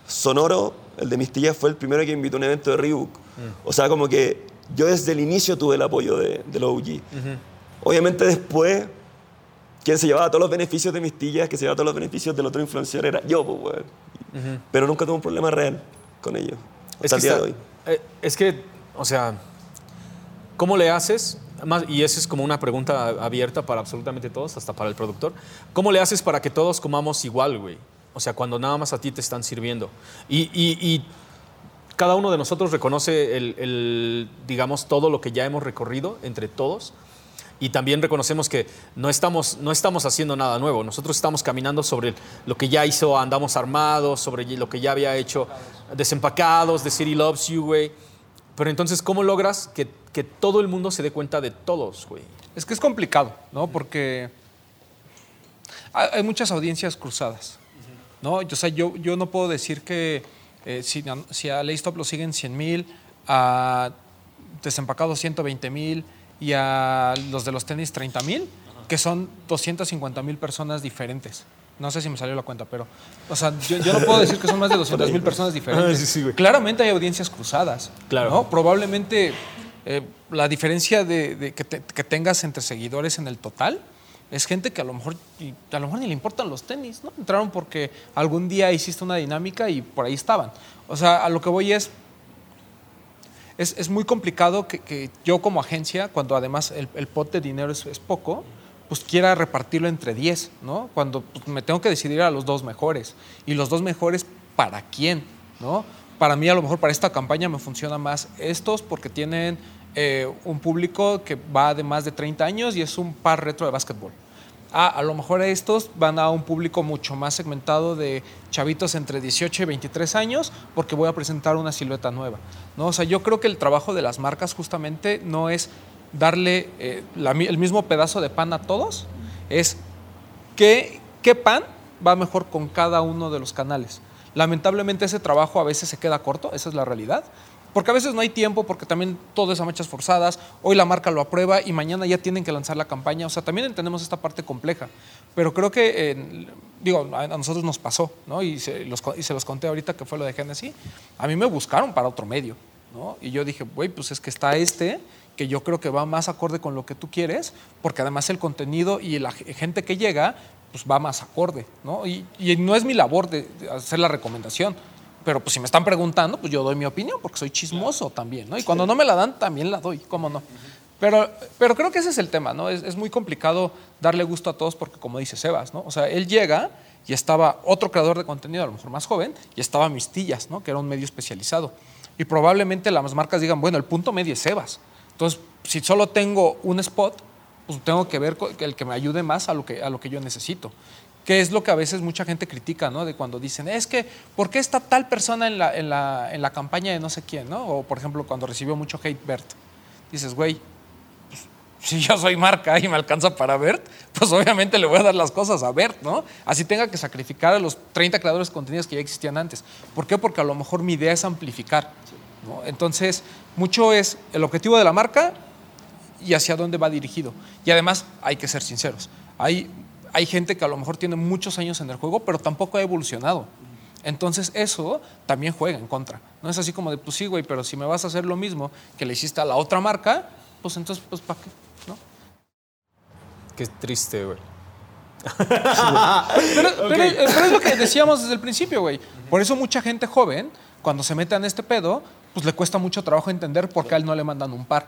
Sonoro, el de Mistilla, fue el primero que invitó a un evento de Reebok. O sea, como que yo desde el inicio tuve el apoyo de, de los OG. Obviamente después, quien se llevaba todos los beneficios de Mistilla, que se llevaba todos los beneficios del otro influencer era yo, pues, weón. Pero nunca tuve un problema real con ellos, hasta el día está- de hoy. eh, es que, o sea, ¿cómo le haces? Más, y esa es como una pregunta abierta para absolutamente todos, hasta para el productor. ¿Cómo le haces para que todos comamos igual, güey? O sea, cuando nada más a ti te están sirviendo. Y, cada uno de nosotros reconoce el, digamos, todo lo que ya hemos recorrido entre todos. Y también reconocemos que no estamos, no estamos haciendo nada nuevo. Nosotros estamos caminando sobre lo que ya hizo Andamos Armados, sobre lo que ya había hecho Desempacados, The City Loves You, güey. Pero entonces, ¿cómo logras que, que todo el mundo se dé cuenta de todos, güey? Es que es complicado, ¿no? Porque hay muchas audiencias cruzadas, ¿no? O sea, yo, yo no puedo decir que eh, si, a- si a Laystop lo siguen 100 mil, a Desempacados 120 mil y a los de los tenis 30 mil, que son 250 mil personas diferentes. No sé si me salió la cuenta, pero, o sea, yo, yo no puedo decir que son más de 200 mil personas diferentes. Ah, sí, sí, güey. Claramente hay audiencias cruzadas. Claro. ¿no? Probablemente eh, la diferencia de, de que, te- que tengas entre seguidores en el total es gente que a lo mejor a lo mejor ni le importan los tenis, ¿no? Entraron porque algún día hiciste una dinámica y por ahí estaban. O sea, a lo que voy es es, es muy complicado que, que yo como agencia, cuando además el, el pot de dinero es, es poco, pues quiera repartirlo entre 10, ¿no? Cuando pues, me tengo que decidir a los dos mejores. Y los dos mejores, ¿para quién? ¿no? Para mí, a lo mejor para esta campaña me funciona más estos porque tienen eh, un público que va de más de 30 años y es un par retro de básquetbol. Ah, a lo mejor estos van a un público mucho más segmentado de chavitos entre 18 y 23 años porque voy a presentar una silueta nueva. ¿no? O sea, yo creo que el trabajo de las marcas justamente no es darle eh, el mismo pedazo de pan a todos, es qué, qué pan va mejor con cada uno de los canales. Lamentablemente ese trabajo a veces se queda corto, esa es la realidad. Porque a veces no hay tiempo, porque también todo es a mechas forzadas, hoy la marca lo aprueba y mañana ya tienen que lanzar la campaña, o sea, también entendemos esta parte compleja. Pero creo que, eh, digo, a, nosotros nos pasó, ¿no? Y se, los, y se los conté ahorita que fue lo de Genesis, a mí me buscaron para otro medio, ¿no? Y yo dije, güey, pues es que está este, que yo creo que va más acorde con lo que tú quieres, porque además el contenido y la ge- gente que llega, pues va más acorde, ¿no? Y, y no es mi labor de hacer la recomendación, pero pues si me están preguntando, pues yo doy mi opinión, porque soy chismoso también, ¿no? Y cuando no me la dan, también la doy, ¿cómo no? Pero, pero creo que ese es el tema, ¿no? Es, es muy complicado darle gusto a todos porque, como dice Sebas, ¿no? O sea, él llega y estaba otro creador de contenido, a lo mejor más joven, y estaba Mistillas, ¿no? Que era un medio especializado. Y probablemente las marcas digan, bueno, el punto medio es Sebas. Entonces, si solo tengo un spot, pues tengo que ver el que me ayude más a lo que, a lo que yo necesito. Que es lo que a veces mucha gente critica, ¿no? De cuando dicen, es que, ¿por qué está tal persona en la, en la, en la campaña de no sé quién, ¿no? O, por ejemplo, cuando recibió mucho hate Bert. Dices, güey, pues, si yo soy marca y me alcanza para Bert, pues obviamente le voy a dar las cosas a Bert, ¿no? Así tenga que sacrificar a los 30 creadores de contenidos que ya existían antes. ¿Por qué? Porque a lo mejor mi idea es amplificar. ¿no? Entonces, mucho es el objetivo de la marca y hacia dónde va dirigido. Y además, hay que ser sinceros, hay, hay gente que a lo mejor tiene muchos años en el juego, pero tampoco ha evolucionado. Entonces, eso también juega en contra. No es así como de, pues sí, güey, pero si me vas a hacer lo mismo que le hiciste a la otra marca, pues entonces, pues, ¿para qué? ¿No? Qué triste, güey. Pero, pero- eh, pero es lo que decíamos desde el principio, güey. Por eso mucha gente joven, cuando se mete en este pedo, pues le cuesta mucho trabajo entender por qué a él no le mandan un par.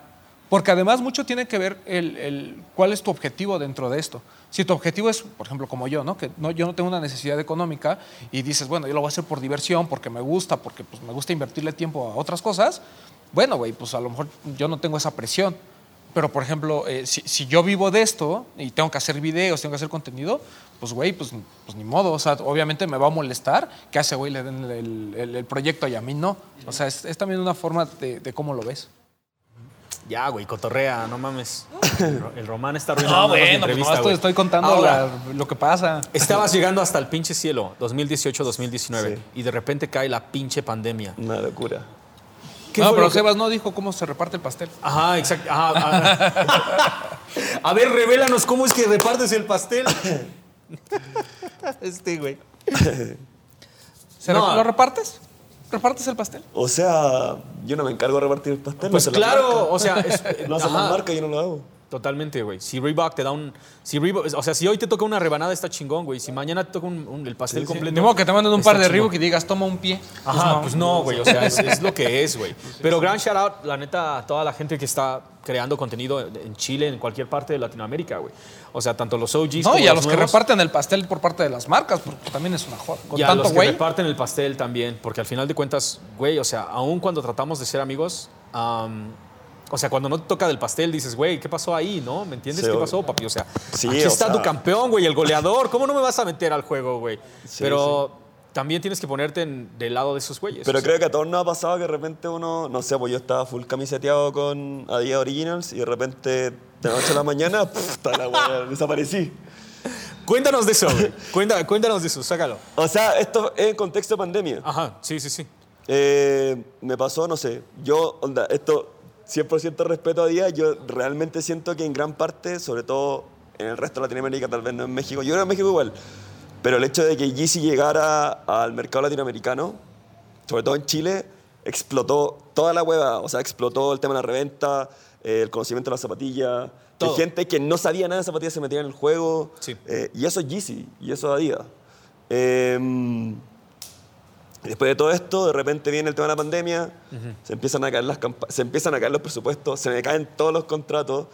Porque además mucho tiene que ver el, el- cuál es tu objetivo dentro de esto. Si tu objetivo es, por ejemplo, como yo, ¿no? que no, yo no tengo una necesidad económica y dices, bueno, yo lo voy a hacer por diversión, porque me gusta, porque pues, me gusta invertirle tiempo a otras cosas, bueno, güey, pues a lo mejor yo no tengo esa presión. Pero, por ejemplo, eh, si, si yo vivo de esto y tengo que hacer videos, tengo que hacer contenido, pues, güey, pues, pues ni modo. O sea, obviamente me va a molestar que a ese güey le den el, el- el proyecto y a mí no. O sea, es, es también una forma de, de cómo lo ves. Ya, güey, cotorrea, no mames. El, ro- el Román está arruinando la pues entrevista, no, estoy, contando Ahora, la- lo que pasa. Estabas llegando hasta el pinche cielo, 2018-2019, Sí. y de repente cae la pinche pandemia. Una locura. ¿Qué no, pero que- Sebas no dijo cómo se reparte el pastel. Ajá, exacto. ajá, ajá. A ver, revélanos cómo es que repartes el pastel. Este, güey. ¿Se No. ¿Lo repartes? ¿Repartes el pastel? O sea, yo no me encargo de repartir el pastel. Pues claro, o sea, es- las ajá. marcas y yo no lo hago. Totalmente, güey. Si Reebok te da un. Si Reebok, o sea, si hoy te toca una rebanada, está chingón, güey. Si mañana te toca un- un- el pastel completo. De modo que te manden un par de chingón. Reebok y digas, toma un pie. Ajá, pues no, güey. O sea, es, es lo que es, güey. Pero gran shout out, la neta, a toda la gente que está creando contenido en Chile, en cualquier parte de Latinoamérica, güey. O sea, tanto los OGs No, como y a los que nuevos, reparten el pastel por parte de las marcas, porque también es una joda. Con y a tanto los que güey. reparten el pastel también, porque al final de cuentas, güey, o sea, aún cuando tratamos de ser amigos, am, o sea, cuando no te toca del pastel, dices, güey, ¿qué pasó ahí, no? ¿Me entiendes? Sí, ¿Qué pasó, papi? O sea, Sí, aquí o está sea- tu campeón, güey, el goleador. ¿Cómo no me vas a meter al juego, güey? Sí, Pero también tienes que ponerte en- del lado de esos güeyes. Pero o sea. creo que a todos nos ha pasado que de repente uno, no sé, pues yo estaba full camiseteado con Adidas Originals y de repente de la noche a la mañana, pff, la wea, desaparecí. Cuéntanos de eso, güey. Cuéntanos de eso, sácalo. O sea, esto es en contexto de pandemia. Ajá, sí, sí, sí. Eh, me pasó, no sé, yo, onda, esto 100% respeto a Díaz, yo realmente siento que en gran parte, sobre todo en el resto de Latinoamérica, tal vez no en México, yo creo en México igual, pero el hecho de que Yeezy llegara al mercado latinoamericano, sobre todo en Chile, explotó toda la hueva, o sea, explotó el tema de la reventa, eh, el conocimiento de las zapatillas. Hay gente que no sabía nada de zapatillas se metía en el juego, Sí. eh, y eso es Yeezy, y eso es Adidas. Em, Después de todo esto, de repente viene el tema de la pandemia, se, empiezan a caer las se empiezan a caer los presupuestos, se me caen todos los contratos,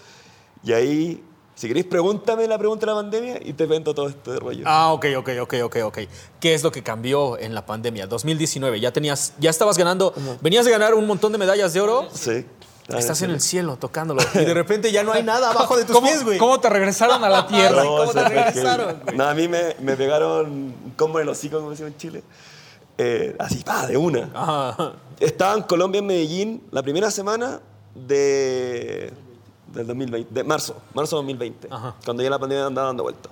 y ahí, si queréis, pregúntame la pregunta de la pandemia y te vendo todo esto de rollo. Ah, ok, ok, ok, ok, ok. ¿Qué es lo que cambió en la pandemia? 2019, ya tenías, ya estabas ganando, venías de ganar un montón de medallas de oro. Sí. Estás en el cielo tocándolo y de repente ya no hay nada abajo de tus ¿Cómo, pies, güey. cómo te regresaron a la tierra? No, ¿Cómo te regresaron? No, a mí me, me pegaron un combo en el hocico, como decimos en Chile. Eh, así, pa, de una. Ajá. Estaba en Colombia, en Medellín, la primera semana de, del 2020, de marzo, marzo de 2020, Ajá. cuando ya la pandemia andaba dando vuelta.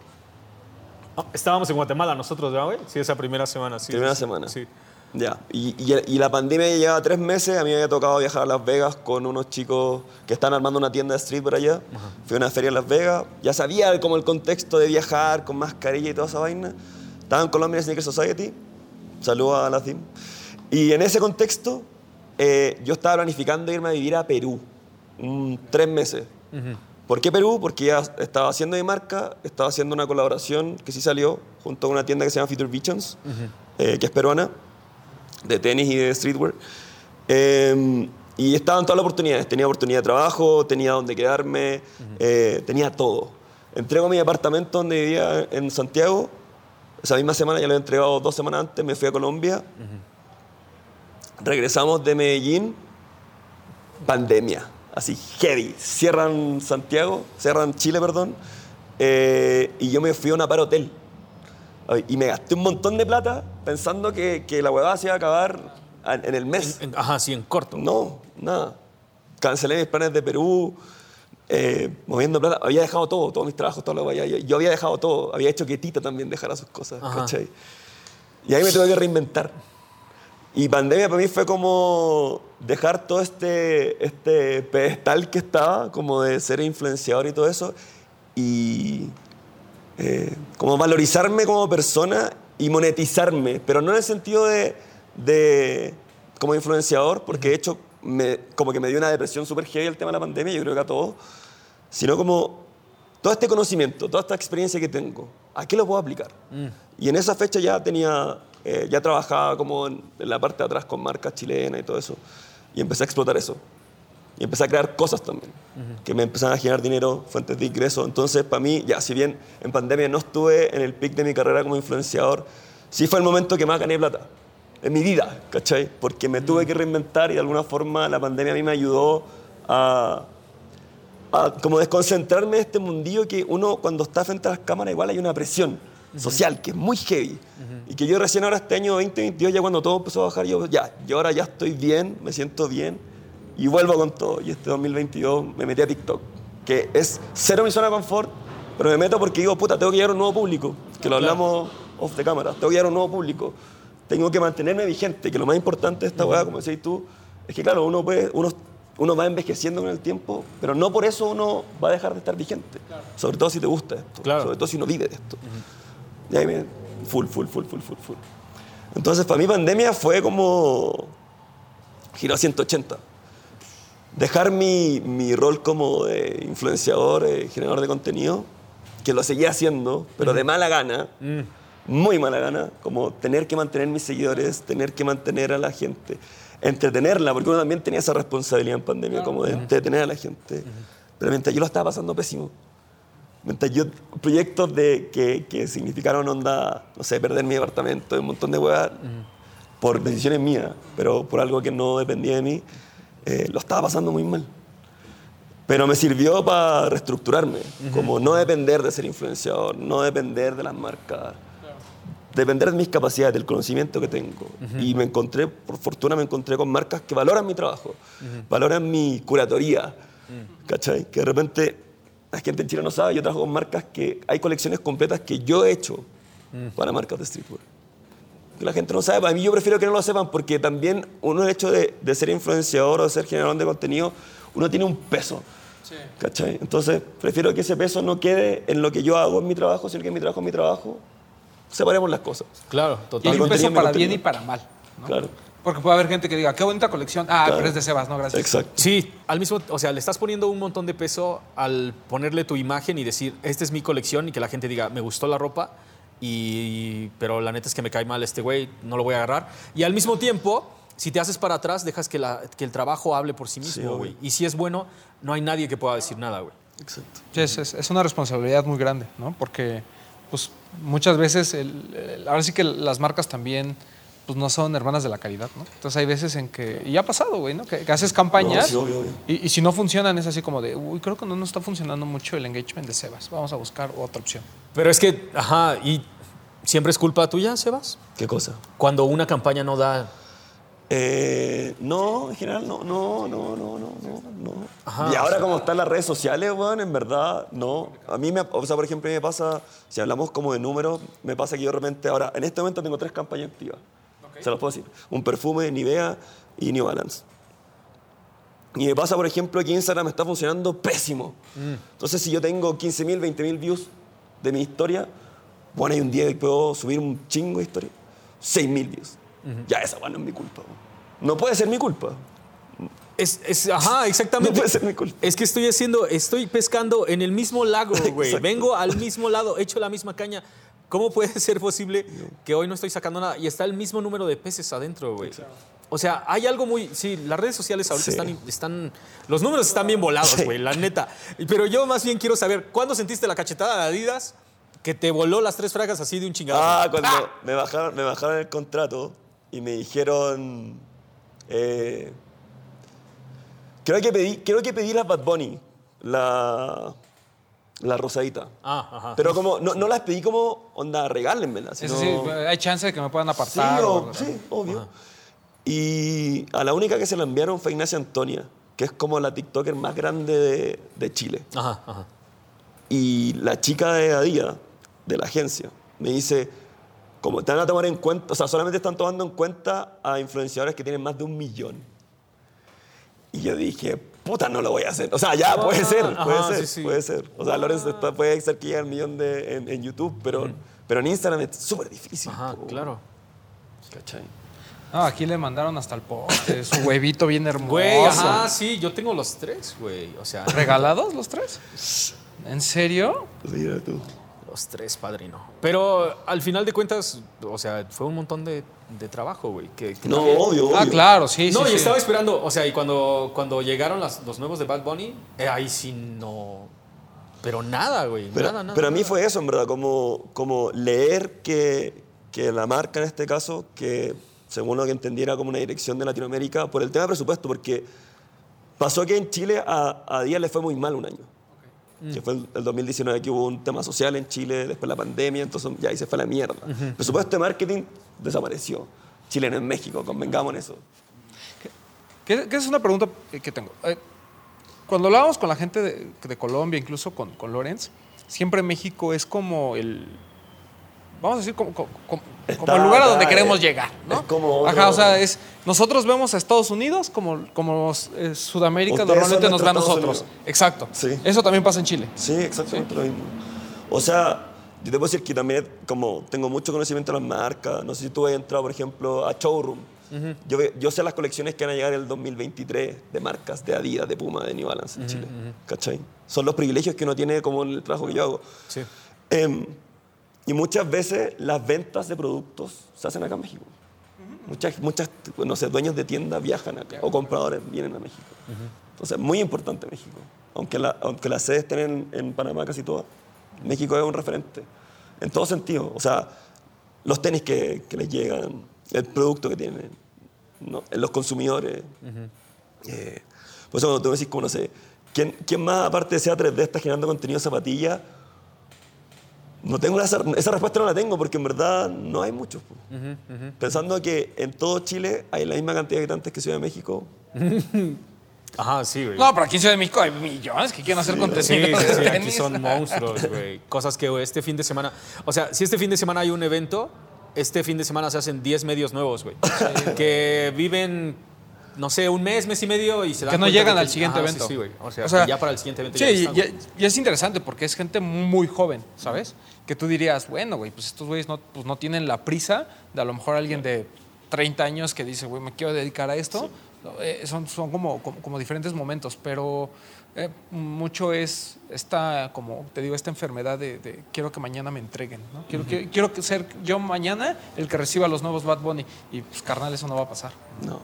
Ah, Estábamos en Guatemala nosotros, ¿verdad, güey? Sí, esa primera semana, sí. Primera sí, semana. Sí. Ya, y, y- y la pandemia ya llevaba tres meses, a mí me había tocado viajar a Las Vegas con unos chicos que están armando una tienda de street por allá. Fui a una feria en Las Vegas, ya sabía como el contexto de viajar con mascarilla y toda esa vaina. Estaba en Colombia Sneaker Society, saludos a la team. Y en ese contexto, eh, yo estaba planificando irme a vivir a Perú, tres meses. ¿Por qué Perú? Porque ya estaba haciendo mi marca, estaba haciendo una colaboración que sí salió junto a una tienda que se llama Future Visions, eh, que es peruana de tenis y de streetwear. Eh, y estaban todas las oportunidades. Tenía oportunidad de trabajo, tenía donde quedarme, eh, tenía todo. Entrego mi apartamento donde vivía en Santiago. Esa misma semana, ya lo he entregado dos semanas antes, me fui a Colombia. Regresamos de Medellín, pandemia, así heavy. Cierran Santiago, cierran Chile, perdón. eh, y yo me fui a una par hotel. Y me gasté un montón de plata pensando que, que la huevada se iba a acabar en, en el mes. En- Ajá, sí, en corto. No, nada. Cancelé mis planes de Perú, eh, moviendo plata. Había dejado todo, todos mis trabajos, todo lo que había. Yo había dejado todo. Había hecho que Tita también dejara sus cosas, Ajá. ¿cachai? Y ahí me tuve que reinventar. Y pandemia para mí fue como dejar todo este, este pedestal que estaba, como de ser influenciador y todo eso, y eh, como valorizarme como persona y monetizarme, pero no en el sentido de, de como influenciador, porque de hecho me, como que me dio una depresión súper heavy el tema de la pandemia, yo creo que a todos, sino como todo este conocimiento, toda esta experiencia que tengo, ¿a qué lo puedo aplicar? Y en esa fecha ya tenía, eh, ya trabajaba como en, en la parte de atrás con marcas chilenas y todo eso, y empecé a explotar eso. Y empecé a crear cosas también, que me empezaron a generar dinero, fuentes de ingreso. Entonces, para mí, ya, si bien en pandemia no estuve en el pic de mi carrera como influenciador, sí fue el momento que más gané plata en mi vida, ¿cachai? Porque me tuve que reinventar y de alguna forma la pandemia a mí me ayudó a, a como desconcentrarme de este mundillo que uno cuando está frente a las cámaras igual hay una presión social que es muy heavy. Y que yo recién ahora este año 2022, ya cuando todo empezó a bajar, yo ya, yo ahora ya estoy bien, me siento bien y vuelvo con todo. Y este 2022 me metí a TikTok, que es cero mi zona de confort, pero me meto porque digo, puta, tengo que llegar a un nuevo público, que lo hablamos off the cámara, tengo que llegar a un nuevo público, tengo que mantenerme vigente, que lo más importante de esta weá, como decís tú, es que claro, uno, puede, uno, uno va envejeciendo con el tiempo, pero no por eso uno va a dejar de estar vigente. Sobre todo si te gusta esto, Claro. sobre todo si uno vive de esto. Y ahí me, full, full, full, full, full, full. Entonces, para mí pandemia fue como giro a 180. Dejar mi, mi rol como de influenciador, eh, generador de contenido, que lo seguía haciendo, pero de mala gana, muy mala gana, como tener que mantener mis seguidores, tener que mantener a la gente, entretenerla, porque uno también tenía esa responsabilidad en pandemia, como de entretener a la gente. Pero mientras yo lo estaba pasando pésimo, mientras yo, proyectos de, que, que significaron onda, no sé, perder mi departamento, un montón de huevas, por decisiones mías, pero por algo que no dependía de mí, eh, lo estaba pasando muy mal. Pero me sirvió para reestructurarme, como no depender de ser influenciador, no depender de las marcas, depender de mis capacidades, del conocimiento que tengo. Y me encontré, por fortuna me encontré con marcas que valoran mi trabajo, valoran mi curatoría, ¿cachai? Que de repente la gente en Chile no sabe, yo trabajo con marcas que hay colecciones completas que yo he hecho para marcas de streetwear. Que la gente no sabe, para mí yo prefiero que no lo sepan porque también uno el hecho de, de ser influenciador o de ser generador de contenido, uno tiene un peso. ¿Cachai? Entonces, prefiero que ese peso no quede en lo que yo hago en mi trabajo, sino que en mi trabajo es mi trabajo. Separemos las cosas. Claro, Y total. hay un peso para bien y para mal. ¿no? Claro. Porque puede haber gente que diga, qué bonita colección. Ah, Claro. pero es de Sebas, no, gracias. Exacto. Sí, al mismo, o sea, le estás poniendo un montón de peso al ponerle tu imagen y decir, esta es mi colección y que la gente diga, me gustó la ropa, y, pero la neta es que me cae mal este güey, no lo voy a agarrar. Y al mismo tiempo, si te haces para atrás, dejas que, la- que el trabajo hable por sí mismo, güey. y si es bueno, no hay nadie que pueda decir nada, güey. Exacto. Sí, es- es una responsabilidad muy grande, ¿no? Porque pues, muchas veces, el- el- ahora sí que las marcas también pues, no son hermanas de la caridad, ¿no? Entonces hay veces en que, y ya ha pasado, güey, ¿no? Que, que haces campañas No, sí, obvio, obvio. Y, y si no funcionan es así como de, uy, creo que no nos está funcionando mucho el engagement de Sebas, vamos a buscar otra opción. Pero es que, ajá, y siempre es culpa tuya, Sebas, ¿Qué cosa? cuando una campaña no da... Eh, no, en general no, no, no, no, no, no, no. Ajá, y o ahora sea- como están las redes sociales, weón, en verdad, no. A mí me, o sea, por ejemplo, a mí me pasa, si hablamos como de números, me pasa que yo de repente ahora, en este momento tengo tres campañas activas. Se los puedo decir. Un perfume, Nivea y New Balance. Y me pasa, por ejemplo, que Instagram está funcionando pésimo. Entonces, si yo tengo 15.000, 20.000 views de mi historia, bueno, hay un día que puedo subir un chingo de historia. 6.000 views. Ya esa bueno, no es mi culpa. No puede ser mi culpa. Es, es- ajá, exactamente. No puede ser mi culpa. Es que estoy haciendo, estoy pescando en el mismo lago, güey. Vengo al mismo lado, echo la misma caña. ¿Cómo puede ser posible que hoy no estoy sacando nada? Y está el mismo número de peces adentro, güey. O sea, hay algo muy. Sí, las redes sociales ahorita Sí. están, están. Los números están bien volados, Sí. güey, la neta. Pero yo más bien quiero saber, ¿cuándo sentiste la cachetada de Adidas que te voló las tres fragas así de un chingado? Ah, cuando me, bajaron, me bajaron el contrato y me dijeron. eh, creo, que pedí, creo que pedí la Bad Bunny, la, la rosadita. Ah, ajá. Pero como, no, no las pedí como, onda, regálenmela. Sino- sí, sí, hay chance de que me puedan Sí, apartar. o- o- sí, obvio. Y a la única que se la enviaron fue Ignacia Antonia, que es como la TikToker más grande de, de Chile. Ajá, ajá. Y la chica de Adía, de la agencia, me dice, como van a tomar en cuenta, o sea, solamente están tomando en cuenta a influenciadores que tienen más de un millón. Y yo dije, puta, no lo voy a hacer. O sea, ya, puede ser, puede ajá, ser, sí, sí. puede ser. O sea, Lorenzo está- puede ser que llegue al millón de, en, en YouTube, pero, pero en Instagram es súper difícil. Ajá, po. claro. ¿Cachai? No, aquí le mandaron hasta el poste, su huevito bien hermoso. Güey, ajá, sí, yo tengo los tres, güey. O sea, ¿Regalados los tres? ¿En serio? Mira tú. Los tres, padrino. Pero al final de cuentas, o sea, fue un montón de, de trabajo, güey. Que, que No, también- obvio, obvio. Ah, claro, sí, No, sí. y sí. estaba esperando, o sea, y cuando, cuando llegaron las- los nuevos de Bad Bunny, eh, ahí sí no. Pero nada, güey. Pero, nada, nada. pero a mí nada. fue eso, en verdad, como, como leer que, que la marca en este caso, que según lo que entendiera como una dirección de Latinoamérica, por el tema de presupuesto, porque pasó que en Chile a, a Díaz le fue muy mal un año. Que fue el, el 2019 que hubo un tema social en Chile, después la pandemia, entonces ya ahí se fue a la mierda. El presupuesto de marketing desapareció. Chile no es México, convengamos en eso. Que, que es una pregunta que que tengo. Eh, cuando hablábamos con la gente de, de Colombia, incluso con, con Lorenz, siempre México es como el. Vamos a decir, como, como- como- como Está el lugar a donde queremos eh, llegar, ¿no? es como otro- Ajá, o sea, es, nosotros vemos a Estados Unidos como, como eh, Sudamérica normalmente nos ve a nosotros. Exacto. Sí. Eso también pasa en Chile. Sí, exactamente lo mismo. O sea, yo puedo decir que también como tengo mucho conocimiento de las marcas, no sé si tú has entrado, por ejemplo, a Showroom. yo, ve- yo sé las colecciones que van a llegar el 2023 de marcas, de Adidas, de Puma, de New Balance en Chile. ¿Cachai? Son los privilegios que uno tiene como en el trabajo que yo hago. Sí. Em, y muchas veces las ventas de productos se hacen acá en México. Muchas, muchas, no sé, dueños de tiendas viajan acá o compradores vienen a México. Entonces, muy importante México. Aunque, la, aunque las sedes estén en, en Panamá casi todas, México es un referente. En todo sentido. O sea, los tenis que, que les llegan, el producto que tienen, ¿no? los consumidores. Eh, por eso cuando tú decís, como no sé, ¿quién, quién más aparte de sea 3D está generando contenido de zapatilla? No tengo esa, esa respuesta no la tengo porque en verdad no hay muchos. po. Pensando que en todo Chile hay la misma cantidad de habitantes que Ciudad de México. Ajá, sí, güey. No, pero aquí en Ciudad de México hay millones que quieren hacer Sí, contenido. sí, de sí, aquí son monstruos, güey. Cosas que güey, este fin de semana. O sea, si este fin de semana hay un evento, este fin de semana se hacen 10 medios nuevos, güey. que viven, no sé, un mes, mes y medio y se dan Que no llegan al siguiente Ajá, evento. Sí, sí, güey. O sea, O sea, que ya para el siguiente evento Sí, ya y, están, güey. y- y es interesante porque es gente muy joven, ¿sabes? Que tú dirías, bueno, güey, pues estos güeyes no, pues no tienen la prisa de a lo mejor alguien de 30 años que dice, güey, me quiero dedicar a esto. Eh, son son como, como, como diferentes momentos, pero eh, mucho es esta, como te digo, esta enfermedad de, de quiero que mañana me entreguen, ¿no? Quiero, que, quiero ser yo mañana el que reciba los nuevos Bad Bunny. Y pues, carnal, eso no va a pasar. No.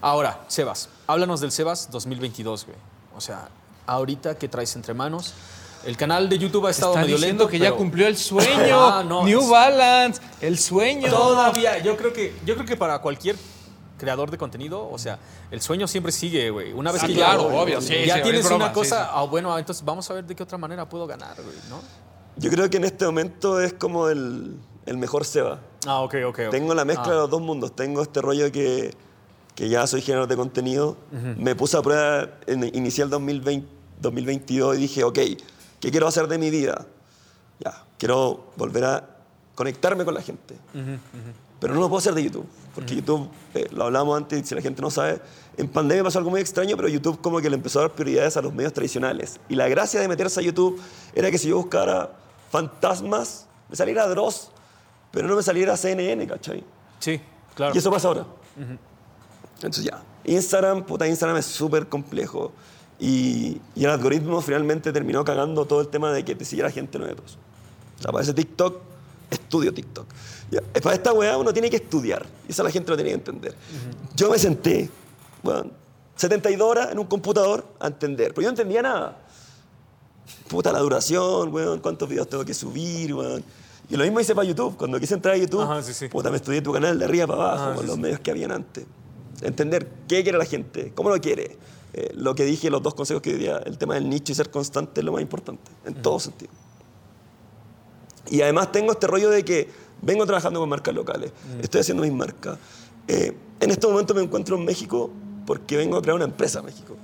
Ahora, Sebas. Háblanos del Sebas 2022, güey. O sea, ahorita, ¿qué traes entre manos? El canal de YouTube ha estado Está medio diciendo lento. que ya cumplió el sueño. Ah, no, New es- Balance, el sueño. Todavía, yo creo que, yo creo que para cualquier creador de contenido, o sea, el sueño siempre sigue, güey. Una vez Ah, que claro, ya, obvio, sí, ya sí, tienes broma, una cosa, sí, sí. ah, bueno, entonces vamos a ver de qué otra manera puedo ganar, güey, ¿no? Yo creo que en este momento es como el, el mejor Seba. Ah, ok, ok. ok. Tengo la mezcla Ah, de los dos mundos. Tengo este rollo que, que ya soy generador de contenido. Me puse a prueba en inicial 2020, 2022 y dije, ok, ¿qué quiero hacer de mi vida? Ya, quiero volver a conectarme con la gente. Pero no lo puedo hacer de YouTube. Porque YouTube, eh, lo hablamos antes, si la gente no sabe, en pandemia pasó algo muy extraño, pero YouTube como que le empezó a dar prioridades a los medios tradicionales. Y la gracia de meterse a YouTube era que si yo buscara fantasmas, me saliera Dross, pero no me saliera CNN, ¿cachai? Sí, claro. Y eso pasa ahora. Entonces ya. Instagram, puta, Instagram es súper complejo. Y, y el algoritmo finalmente terminó cagando todo el tema de que te siguiera gente nueva. O sea, para ese TikTok, estudio TikTok. Ya, Para esta weá uno tiene que estudiar. Y eso la gente lo tiene que entender. Yo me senté, bueno, 72 horas en un computador a entender. Pero yo no entendía nada. Puta, la duración, weón, cuántos videos tengo que subir, weón. Y lo mismo hice para YouTube. Cuando quise entrar a YouTube, Ajá, sí, sí. puta, me estudié tu canal de arriba para abajo, Ajá, con sí, los medios que habían antes. Entender qué quiere la gente, cómo lo quiere. Eh, lo que dije, los dos consejos que diría, el tema del nicho y ser constante es lo más importante, en todo sentido. Y además tengo este rollo de que vengo trabajando con marcas locales, estoy haciendo mis marcas. Eh, en este momento me encuentro en México porque vengo a crear una empresa en México.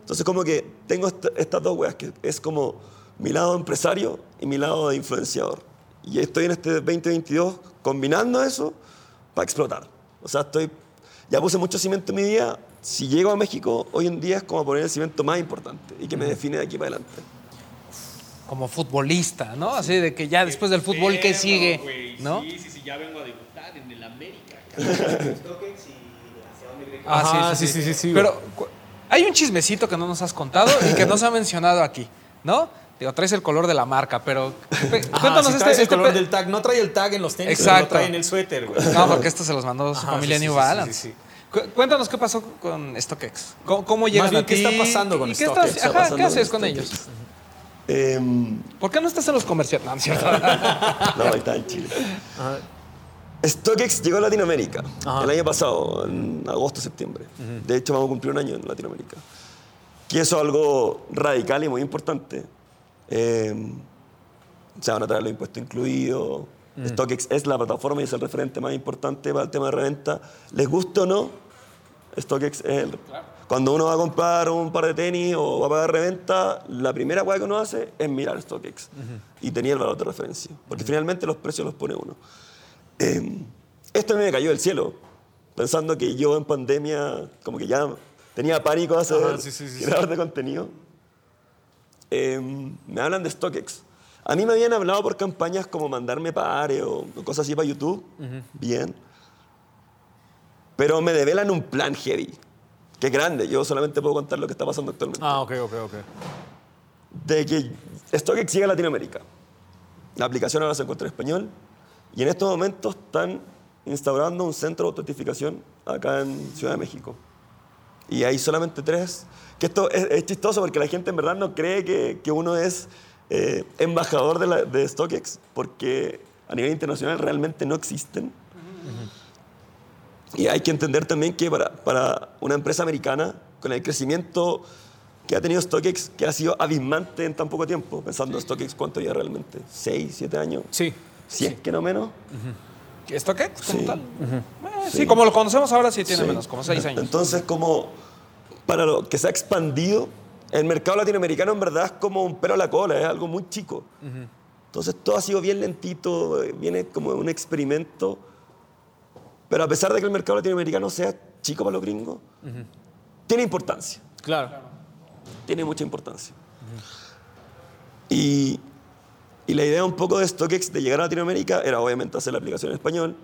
Entonces como que tengo esta- estas dos weas, que es como mi lado empresario y mi lado de influenciador. Y estoy en este 2022 combinando eso para explotar. O sea, estoy, ya puse mucho cimiento en mi vida. Si llego a México, hoy en día es como poner el cimiento más importante y que me define de aquí para adelante. Como futbolista, ¿no? Así de que ya después del fútbol, ¿qué sigue? ¿No? Sí, sí, sí, ya vengo a debutar en el América. Ah, Ajá, sí, sí, sí, sí, Pero hay un chismecito que no nos has contado y que no se ha mencionado aquí, ¿no? Digo, traes el color de la marca, pero pe- Ajá, cuéntanos si este, traes el este color pe- del tag. No trae el tag en los tenis, Exacto. pero lo trae en el suéter, güey. No, porque esto se los mandó su Ajá, familia sí, New sí, Balance. sí, sí. Cu- Cuéntanos qué pasó con StockX. ¿Cómo, cómo llegan bien, a ¿qué ti? está pasando con ¿Y qué StockX? estás- Está ajá, pasando ¿Qué haces con StockX. ellos? Em, ¿Por qué no estás en los comerciales? No, no cierto. no, ahí está en Chile. StockX llegó a Latinoamérica Ajá. el año pasado, en agosto, septiembre. De hecho, vamos a cumplir un año en Latinoamérica. Que eso es algo radical y muy importante. Eh, se van a traer los impuestos incluidos. StockX es la plataforma y es el referente más importante para el tema de reventa. Les guste o no, StockX es el... Cuando uno va a comprar un par de tenis o va a pagar reventa, la primera cosa que uno hace es mirar StockX y tenía el valor de referencia. Porque finalmente los precios los pone uno. Eh, esto a mí me cayó del cielo, pensando que yo en pandemia como que ya tenía pánico a hacer Ajá, sí, sí, sí, creador de contenido. Eh, me hablan de StockX. A mí me habían hablado por campañas como mandarme pares o cosas así para YouTube. Bien. Pero me develan un plan heavy. Que es grande. Yo solamente puedo contar lo que está pasando actualmente. Ah, ok, ok, ok. De que StockX llega a Latinoamérica. La aplicación ahora se encuentra en español. Y en estos momentos están instaurando un centro de autentificación acá en Ciudad de México. Y hay solamente tres. Que esto es, es chistoso porque la gente en verdad no cree que, que uno es eh, embajador de, la- de StockX, porque a nivel internacional realmente no existen. Y hay que entender también que para, para una empresa americana, con el crecimiento que ha tenido StockX, que ha sido abismante en tan poco tiempo, pensando StockX cuánto ya realmente, ¿seis, siete años? Sí. Si es que no menos. ¿Esto qué? Como Sí. tal. Eh, sí. como lo conocemos ahora sí tiene Sí. menos, como seis años. Entonces, como para lo que se ha expandido, el mercado latinoamericano en verdad es como un pelo a la cola, es algo muy chico. Entonces, todo ha sido bien lentito, eh, viene como un experimento. Pero a pesar de que el mercado latinoamericano sea chico para los gringos, tiene importancia, Claro. tiene mucha importancia. Y, y la idea un poco de StockX de llegar a Latinoamérica era obviamente hacer la aplicación en español.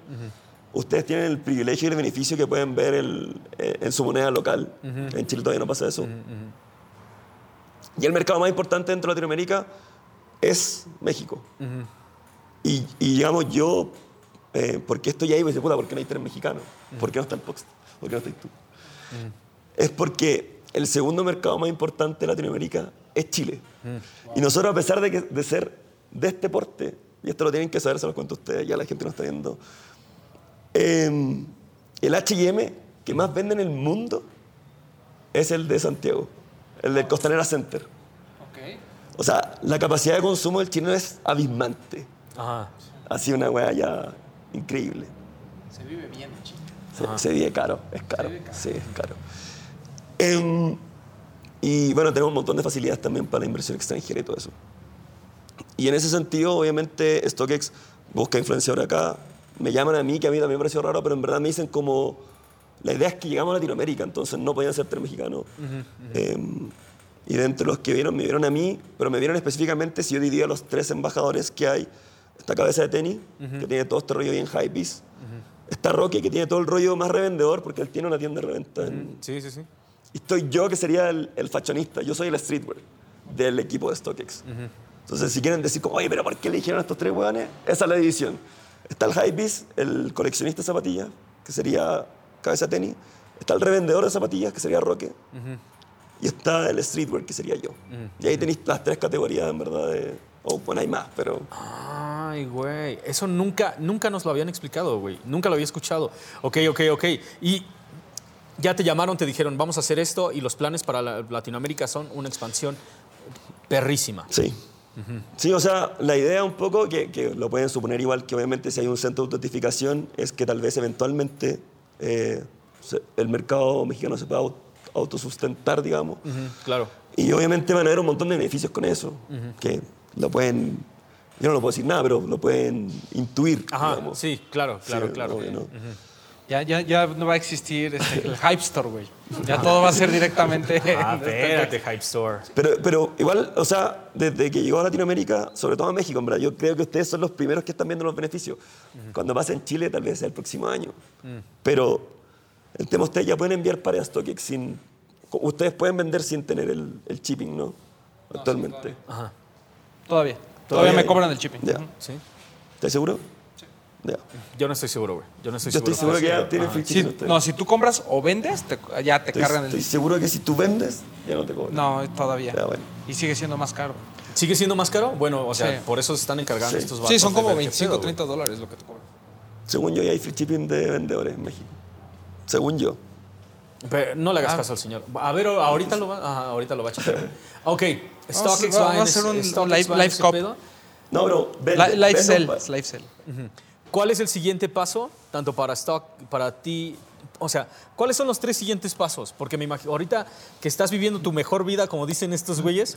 Ustedes tienen el privilegio y el beneficio que pueden ver el- eh, en su moneda local. En Chile todavía no pasa eso. Y el mercado más importante dentro de Latinoamérica es México. y, y digamos yo, eh, ¿por qué estoy ahí? Me dice, puta, ¿por qué no hay tres mexicanos? ¿Por qué no está el Pox? ¿Por qué no estás tú? Es porque el segundo mercado más importante de Latinoamérica es Chile. Y nosotros, a pesar de, que- de ser de este porte, y esto lo tienen que saber, se los cuento a ustedes, ya la gente no está viendo, eh, el H&M que más vende en el mundo es el de Santiago, el del Costanera Center. O sea, la capacidad de consumo del chileno es abismante. Ajá. Sido una weá ya increíble. Se vive bien, chico. Se, se vive caro, es caro. Sí, es caro. Em, y bueno, tenemos un montón de facilidades también para la inversión extranjera y todo eso. Y en ese sentido, obviamente, StockX busca influenciador acá. Me llaman a mí, que a mí también me pareció raro, pero en verdad me dicen como... La idea es que llegamos a Latinoamérica, entonces no podían ser tres mexicanos. Em, y dentro de los que vieron, me vieron a mí, pero me vieron específicamente si yo dividía los tres embajadores que hay. Esta cabeza de tenis, que tiene todo este rollo bien hypebeast. Está Roque, que tiene todo el rollo más revendedor, porque él tiene una tienda de reventa. en- Sí, sí, sí. Y estoy yo, que sería el, el fashionista. Yo soy el streetwear del equipo de StockX. Entonces, si quieren decir, como, oye, pero ¿por qué eligieron a estos tres hueones? Esa es la división. Está el hypebeast, el coleccionista de zapatillas, que sería cabeza tenis. Está el revendedor de zapatillas, que sería Roque. Y está el streetwear, que sería yo. Y ahí tenéis las tres categorías, en verdad, de... Oh, bueno, hay más, pero... Ay, güey. Eso nunca, nunca nos lo habían explicado, güey. Nunca lo había escuchado. Ok, ok, ok. Y ya te llamaron, te dijeron, vamos a hacer esto y los planes para la- Latinoamérica son una expansión perrísima. Sí. Sí, o sea, la idea un poco, que, que lo pueden suponer igual que obviamente si hay un centro de autentificación, es que tal vez eventualmente eh, el mercado mexicano se pueda au- autosustentar, digamos. Ujú, claro. Y obviamente van a haber un montón de beneficios con eso, que lo pueden, yo no lo puedo decir nada, pero lo pueden intuir. Ajá, digamos. sí, claro, claro, Sí, claro. ¿no? Ya, ya, ya no va a existir este, el Hype Store, güey. Ya todo va a ser directamente. Ah, espérate, Hype Store. Pero, pero igual, o sea, desde que llegó a Latinoamérica, sobre todo a México, en verdad, yo creo que ustedes son los primeros que están viendo los beneficios. Cuando pase en Chile, tal vez sea el próximo año. Pero el tema ustedes ya pueden enviar para StockX sin... Ustedes pueden vender sin tener el, el shipping, ¿no? Actualmente. Ajá. Todavía. Todavía me hay. cobran el shipping. Ya. ¿Sí? ¿Estás seguro? Yo no estoy seguro, güey. Yo no estoy Yo seguro. estoy seguro que ya Sí, shipping ustedes. no, si tú compras o vendes, te- ya te estoy, cargan estoy el. seguro que si tú vendes, ya no te cobran. No, todavía. Ya, bueno. Y sigue siendo más caro. ¿Sigue siendo más caro? Bueno, o sea, Sí. por eso se están encargando Sí. estos Sí, vatos son de como ver qué 25, pedo, güey. 30 dólares lo que te cobran. Según yo, ya hay free shipping de vendedores en México. Según yo. Pero no le hagas Ah. caso al señor. A ver, ahorita lo va, ajá, ahorita lo va a checar. Ok, Vamos, StockX va- a hacer un live- live cop. No, bro. Vende, Li- Live vende sell. un pa- es live sell. ¿Cuál es el siguiente paso, tanto para Stock, para ti? O sea, ¿cuáles son los tres siguientes pasos? Porque me imagino, ahorita que estás viviendo tu mejor vida, como dicen estos güeyes,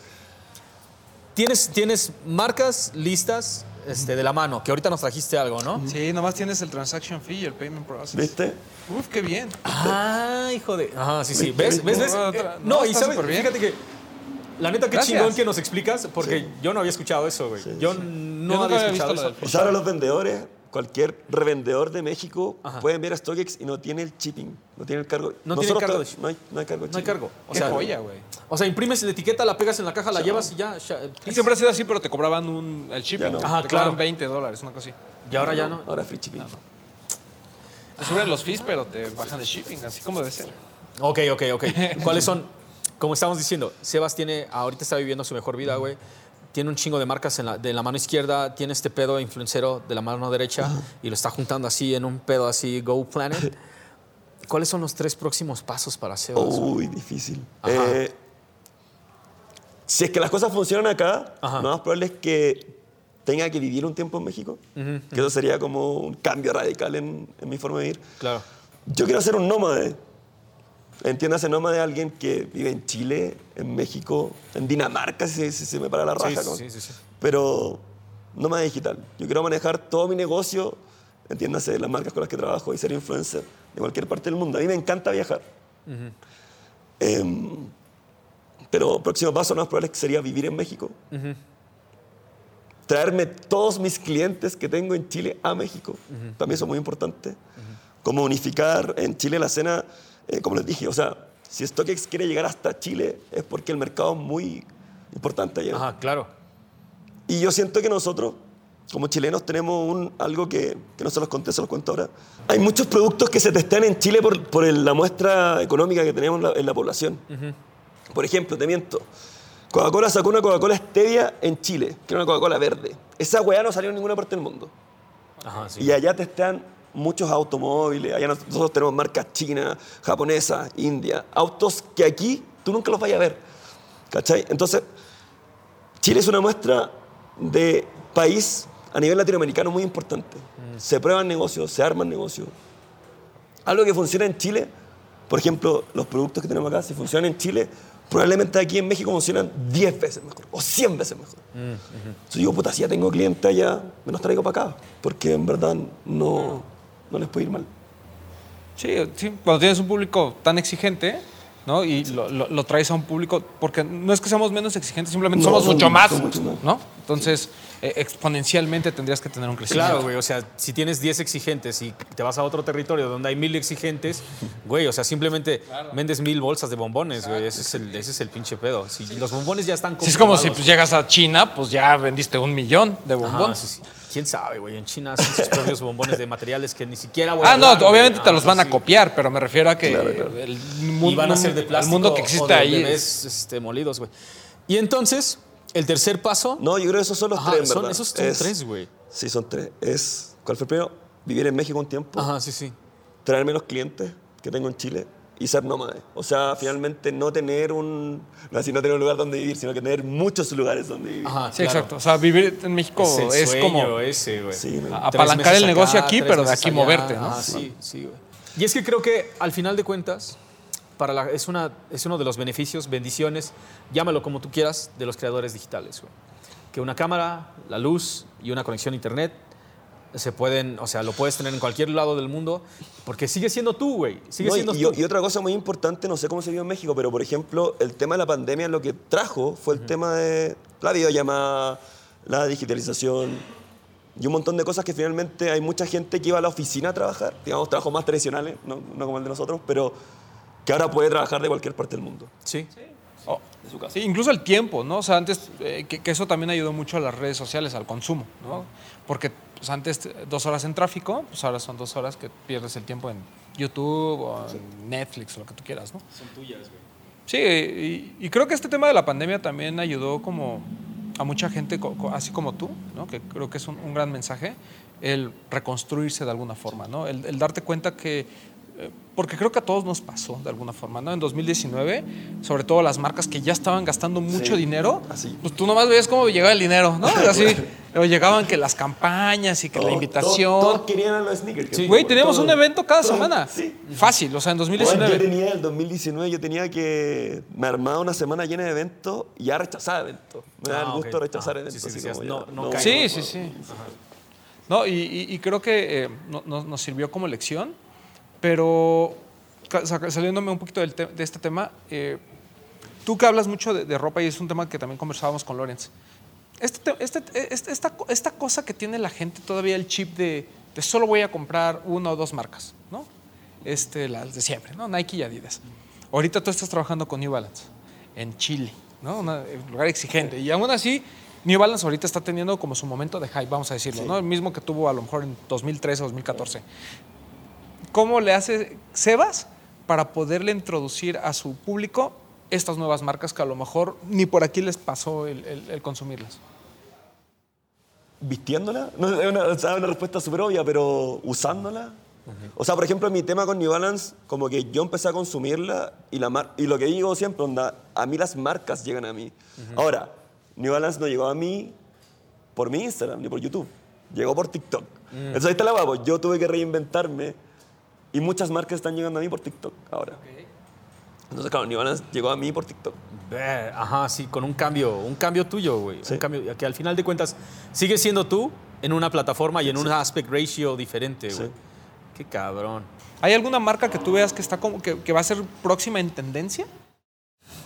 tienes, tienes marcas listas, este, de la mano, que ahorita nos trajiste algo, ¿no? Sí, nomás tienes el transaction fee y el payment process. ¿Viste? Uf, qué bien. Ah, hijo de. Ajá, sí, sí. ¿Ves? ¿Ves? ¿Ves? No, Eh, no, y sabes, fíjate que. La neta, qué Gracias. chingón que nos explicas, porque yo no había escuchado eso, güey. yo no había había escuchado eso. O sea, ahora los vendedores, cualquier revendedor de México Ajá. pueden ver a StockX y no tiene el shipping, no tiene el cargo. No tiene Nosotros cargo de tra- shipping. No hay, no hay cargo No hay cargo. O Qué sea, joya, güey. O sea, imprimes la etiqueta, la pegas en la caja, la llevas y ya. ya. Siempre ha sido así, pero te cobraban un, el shipping. Ya no. Ajá, te claro. cobraban 20 dólares, una cosa así. Y ahora ya no. Ahora free shipping. Te suben los fees, pero te bajan el shipping, así como debe ser. Ok, ok, ok. ¿Cuáles son? Como estábamos diciendo, Sebas tiene, ahorita está viviendo su mejor vida, güey. Tiene un chingo de marcas en la, de la mano izquierda, tiene este pedo influencero de la mano derecha y lo está juntando así en un pedo así, Go Planet. ¿Cuáles son los tres próximos pasos para Sebas? Uy, difícil. Eh, si es que las cosas funcionan acá, Ajá. lo más probable es que tenga que vivir un tiempo en México. Que eso sería como un cambio radical en, en mi forma de vivir. Claro. Yo quiero ser un nómade. Entiéndase nómade alguien que vive en Chile, en México, en Dinamarca, si, si se me para la raja. sí, ¿no? sí, sí. Pero digital. Yo quiero manejar todo mi negocio, entiéndase las marcas con las que trabajo y ser influencer de cualquier parte del mundo. A mí me encanta viajar. Em, pero próximo paso, más probable sería vivir en México. Traerme todos mis clientes que tengo en Chile a México. También eso es muy importante. Como unificar en Chile la escena, eh, como les dije, o sea, si StockX quiere llegar hasta Chile es porque el mercado es muy importante allá. Ajá, claro. Y yo siento que nosotros, como chilenos, tenemos un, algo que, que no se los conté, se los cuento ahora. Hay muchos productos que se testean en Chile por, por el- la muestra económica que tenemos en la, en la población. Por ejemplo, te miento. Coca-Cola sacó una Coca-Cola Stevia en Chile, que era una Coca-Cola verde. Esa weá no salió en ninguna parte del mundo. Ajá, sí. Y allá testean muchos automóviles. Allá nos- nosotros tenemos marcas chinas, japonesas, india. Autos que aquí tú nunca los vayas a ver. ¿Cachai? Entonces, Chile es una muestra de país a nivel latinoamericano muy importante. Se prueban negocios, se arman negocios. Algo que funciona en Chile, por ejemplo, los productos que tenemos acá, si funcionan en Chile, probablemente aquí en México funcionan 10 veces mejor o 100 veces mejor. Entonces digo, puta, si ya tengo clientes allá, me los traigo para acá, porque en verdad no, no les puede ir mal. Sí, sí, cuando tienes un público tan exigente, ¿no? Y lo, lo- lo traes a un público, porque no es que seamos menos exigentes, simplemente No, somos mucho más, son mucho más. ¿no? Entonces, eh, exponencialmente tendrías que tener un crecimiento. Claro, güey. O sea, si tienes 10 exigentes y te vas a otro territorio donde hay mil exigentes, güey, o sea, simplemente vendes mil bolsas de bombones, güey. Ese es el, ese es el pinche pedo. Si los bombones ya están Sí, es como si pues, llegas a China, pues ya vendiste un millón de Ajá, bombones. sí, sí. ¿Quién sabe, güey? En China hacen sus propios bombones de materiales que ni siquiera, güey. Ah, no, obviamente te los Ah, van a sí. copiar, pero me refiero a que Claro, claro. el Y mundo, van a ser de el plástico mundo que o existe de ahí. es- este, molidos, güey. Y entonces, el tercer paso. No, yo creo que esos son los Ajá, tres, son- verdad. esos son Es- tres, güey. Sí, son tres. Es, ¿Cuál fue el primero? Vivir en México un tiempo, Ajá, sí, sí. traerme los clientes que tengo en Chile y ser nómade. O sea, finalmente no tener un... No así no tener un lugar donde vivir, sino que tener muchos lugares donde vivir. Ajá, Sí, claro. exacto. O sea, vivir en México Es, es, sueño como ese, güey. Sí, apalancar el negocio acá, aquí, pero de aquí allá. moverte, ¿no? Ah, sí, sí, güey. Y es que creo que al final de cuentas, para la- es, una, es uno de los beneficios, bendiciones, llámalo como tú quieras, de los creadores digitales, güey. Que una cámara, la luz y una conexión a internet se pueden, o sea, lo puedes tener en cualquier lado del mundo, porque sigue siendo tú, güey. Sigue No, siendo y- tú. y otra cosa muy importante, no sé cómo se vio en México, pero por ejemplo, el tema de la pandemia lo que trajo fue el tema de la videollamada, la digitalización y un montón de cosas que finalmente hay mucha gente que iba a la oficina a trabajar, digamos, trabajos más tradicionales, no, no como el de nosotros, pero que ahora puede trabajar de cualquier parte del mundo. Sí. Sí, incluso el tiempo, ¿no? O sea, antes, eh, que, que eso también ayudó mucho a las redes sociales, al consumo, ¿no? Porque pues, antes eh, dos horas en tráfico, pues ahora son dos horas que pierdes el tiempo en YouTube o en Netflix o lo que tú quieras, ¿no? Son tuyas, güey. Sí, y, y creo que este tema de la pandemia también ayudó como a mucha gente, así como tú, ¿no? que creo que es un, un gran mensaje, el reconstruirse de alguna forma, ¿no? el, el darte cuenta que porque creo que a todos nos pasó de alguna forma, ¿no? En 2019, sobre todo las marcas que ya estaban gastando mucho Sí, dinero, así. pues tú nomás veías cómo llegaba el dinero, ¿no? Así, o llegaban que las campañas y que la invitación. Todos, todos querían a los sneakers. Sí. Güey, teníamos un evento cada semana. Sí. Fácil, o sea, en Bueno, 2019. yo tenía el 2019, yo tenía que. Me armaba una semana llena de eventos y ya rechazaba eventos. Me da Ah, el gusto rechazar Ah, eventos. sí, sí, así no- no caigo. Sí, sí, sí. No, y, y- y creo que eh, no- no- nos sirvió como lección, pero saliéndome un poquito de este tema, eh, tú que hablas mucho de, de ropa y es un tema que también conversábamos con Lorenz, este, te- este- este- esta, esta cosa que tiene la gente todavía el chip de, de solo voy a comprar una o dos marcas, ¿no? Este, las de siempre, ¿no? Nike y Adidas. Ahorita tú estás trabajando con New Balance en Chile, ¿no? Una- un lugar exigente. Y aún así, New Balance ahorita está teniendo como su momento de hype, vamos a decirlo, ¿no? El mismo que tuvo a lo mejor en 2013 o 2014. ¿Cómo le hace Sebas para poderle introducir a su público estas nuevas marcas que a lo mejor ni por aquí les pasó el, el- el consumirlas? vistiéndola. No, es una, sea, una respuesta súper obvia, pero usándola. O sea, por ejemplo, mi tema con New Balance, como que yo empecé a consumirla y, la mar- y lo que digo siempre, onda, a mí las marcas llegan a mí. Ahora, New Balance no llegó a mí por mi Instagram ni por YouTube, llegó por TikTok. Entonces ahí está la guapo, yo tuve que reinventarme y muchas marcas están llegando a mí por TikTok ahora. Entonces, claro, Balance llegó a mí por TikTok. Ajá, sí, con un cambio, un cambio tuyo, güey. Sí. Un cambio que al final de cuentas sigue siendo tú en una plataforma y en un aspect ratio diferente, güey. Sí. Qué cabrón. ¿Hay alguna marca que tú veas que está como que, que va a ser próxima en tendencia?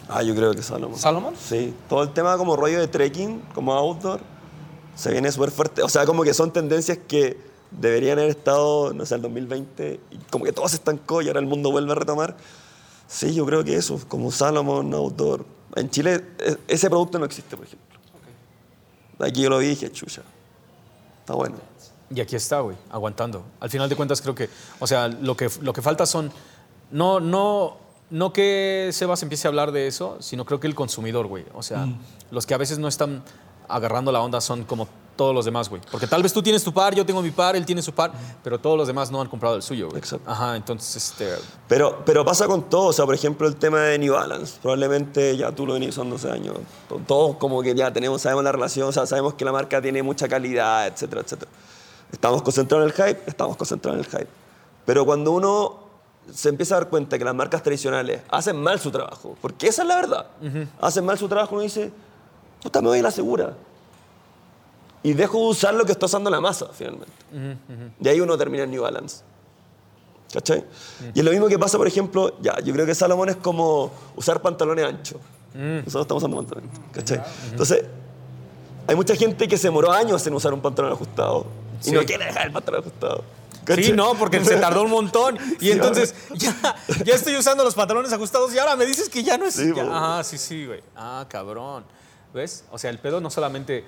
Ah, yo creo que Salomon. ¿Salomon? Sí, todo el tema como rollo de trekking, como outdoor, se viene súper fuerte. O sea, como que son tendencias que deberían haber estado, no sé, en el 2020, y como que todo se estancó y ahora el mundo vuelve a retomar. Sí, yo creo que eso, como Salomon, outdoor. En Chile e- ese producto no existe, por ejemplo. Aquí yo lo vi y dije, chucha, está bueno. Y aquí está, güey, aguantando. Al final de cuentas creo que, o sea, lo que, lo que falta son, no, no, no que Sebas empiece a hablar de eso, sino creo que el consumidor, güey. O sea, los que a veces no están agarrando la onda son como todos los demás, güey. Porque tal vez tú tienes tu par, yo tengo mi par, él tiene su par, pero todos los demás no han comprado el suyo, güey. Exacto. Ajá, entonces, este... Pero, pero pasa con todo, o sea, por ejemplo, el tema de New Balance. Probablemente ya tú lo venís usando hace años. To- Todos como que ya tenemos, sabemos la relación, o sea, sabemos que la marca tiene mucha calidad, etcétera, etcétera. Estamos concentrados en el hype, estamos concentrados en el hype. Pero cuando uno se empieza a dar cuenta que las marcas tradicionales hacen mal su trabajo, porque esa es la verdad, hacen mal su trabajo, uno dice, puta, me voy a la segura. Y dejo de usar lo que está usando la masa, finalmente. Y ahí uno termina en New Balance. ¿Cachai? Y es lo mismo que pasa, por ejemplo, ya, yo creo que Salomón es como usar pantalones anchos. Nosotros estamos usando pantalones, ¿cachai? Entonces, hay mucha gente que se demoró años en usar un pantalón ajustado y Sí. no quiere dejar el pantalón ajustado. Sí, ¿cachai? no, porque se tardó un montón. Y Sí, entonces ya, ya estoy usando los pantalones ajustados y ahora me dices que ya no es. Sí, ya- ah, sí, sí, güey. Ah, cabrón. ¿Ves? O sea, el pedo no solamente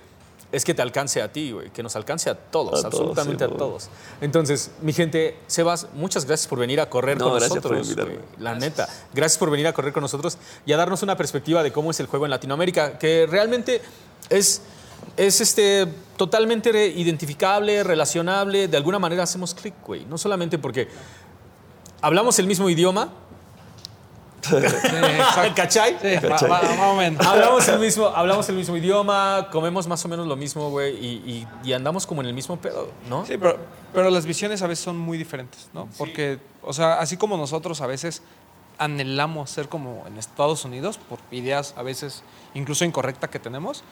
es que te alcance a ti, güey, que nos alcance a todos, A todos, absolutamente sí, a todos. Entonces, mi gente, Sebas, muchas gracias por venir a correr No, con gracias por nosotros. güey. La neta. Gracias por venir a correr con nosotros y a darnos una perspectiva de cómo es el juego en Latinoamérica, que realmente es, es este, totalmente re- identificable, relacionable. De alguna manera hacemos clic, güey. No solamente porque hablamos el mismo idioma, ¿cachai? Sí, ma- más o menos. Hablamos el, mismo, hablamos el mismo idioma, comemos más o menos lo mismo, güey, y, y- y andamos como en el mismo pedo, ¿no? Sí, pero, pero las visiones a veces son muy diferentes, ¿no? Porque, o sea, así como nosotros a veces anhelamos ser como en Estados Unidos por ideas a veces incluso incorrectas que tenemos,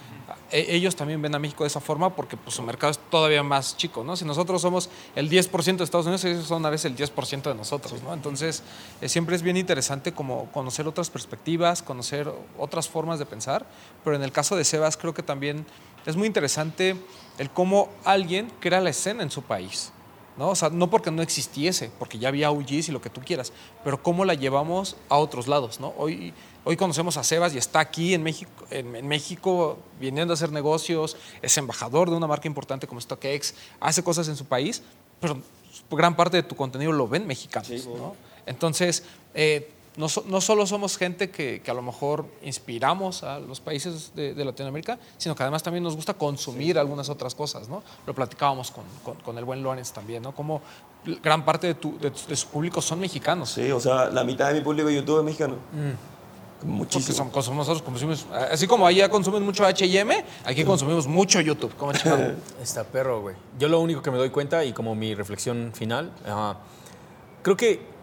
e- ellos también ven a México de esa forma porque pues, su mercado es todavía más chico, ¿no? Si nosotros somos el 10% de Estados Unidos, ellos son a veces el 10% de nosotros, ¿no? Entonces, eh, siempre es bien interesante como conocer otras perspectivas, conocer otras formas de pensar, pero en el caso de Sebas creo que también es muy interesante el cómo alguien crea la escena en su país. ¿No? O sea, no porque no existiese, porque ya había OGs y lo que tú quieras, pero cómo la llevamos a otros lados, ¿no? Hoy, hoy conocemos a Sebas y está aquí en México, en, en México viniendo a hacer negocios, es embajador de una marca importante como StockX, hace cosas en su país, pero gran parte de tu contenido lo ven mexicanos, ¿no? Entonces, eh, no, so- no solo somos gente que, que a lo mejor inspiramos a los países de, de Latinoamérica, sino que además también nos gusta consumir algunas otras cosas, ¿no? Lo platicábamos con, con- con el buen Lorenz también, ¿no? Como gran parte de, tu- de su público son mexicanos. Sí, o sea, la mitad de mi público de YouTube es mexicano. Porque Muchísimo. son- consumimos- nosotros consumimos, así como allá consumen mucho H&M, aquí consumimos mucho YouTube. Como. Está perro, güey. Yo lo único que me doy cuenta y como mi reflexión final, creo que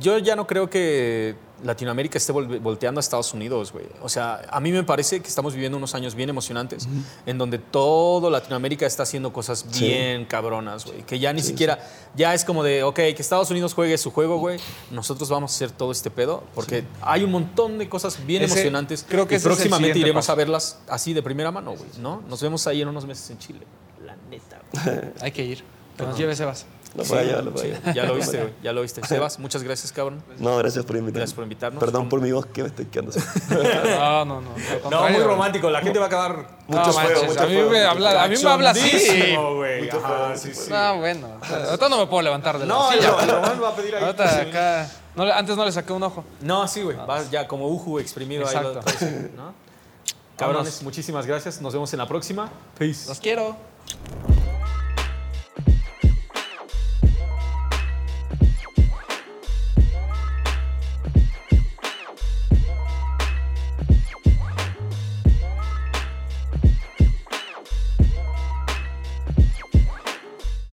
yo ya no creo que Latinoamérica esté vol- volteando a Estados Unidos, güey. O sea, a mí me parece que estamos viviendo unos años bien emocionantes en donde todo Latinoamérica está haciendo cosas Sí. bien cabronas, güey. Que ya ni siquiera, ya es como de, ok, que Estados Unidos juegue su juego, güey. Nosotros vamos a hacer todo este pedo porque hay un montón de cosas bien Ese- emocionantes. creo que y próximamente iremos paso. a verlas así de primera mano, güey, ¿no? Nos vemos ahí en unos meses en Chile. La neta, güey. Hay que ir. Que nos lleve Sebas. Lo puedo llevar, lo puedo llevar. Ya lo viste, güey. Ya lo viste. Sebas, muchas gracias, cabrón. No, gracias por invitarme. Gracias por invitarnos. Perdón por mi voz que me estoy quedando. No, no, no. No, muy romántico. La gente va a acabar. Mucho No, fuego, mucho a mí fuego, me habla, a mí me habla así. Güey. Sí, sí. No, bueno. Ahorita no me puedo levantar de la No, silla. el Román va a pedir ahí. Ahorita acá. no antes no le saqué un ojo. No, sí, güey. Vas ya como Uju exprimido ahí. Exacto. ¿no? Cabrones, muchísimas gracias. Nos vemos en la próxima. Peace. Los quiero.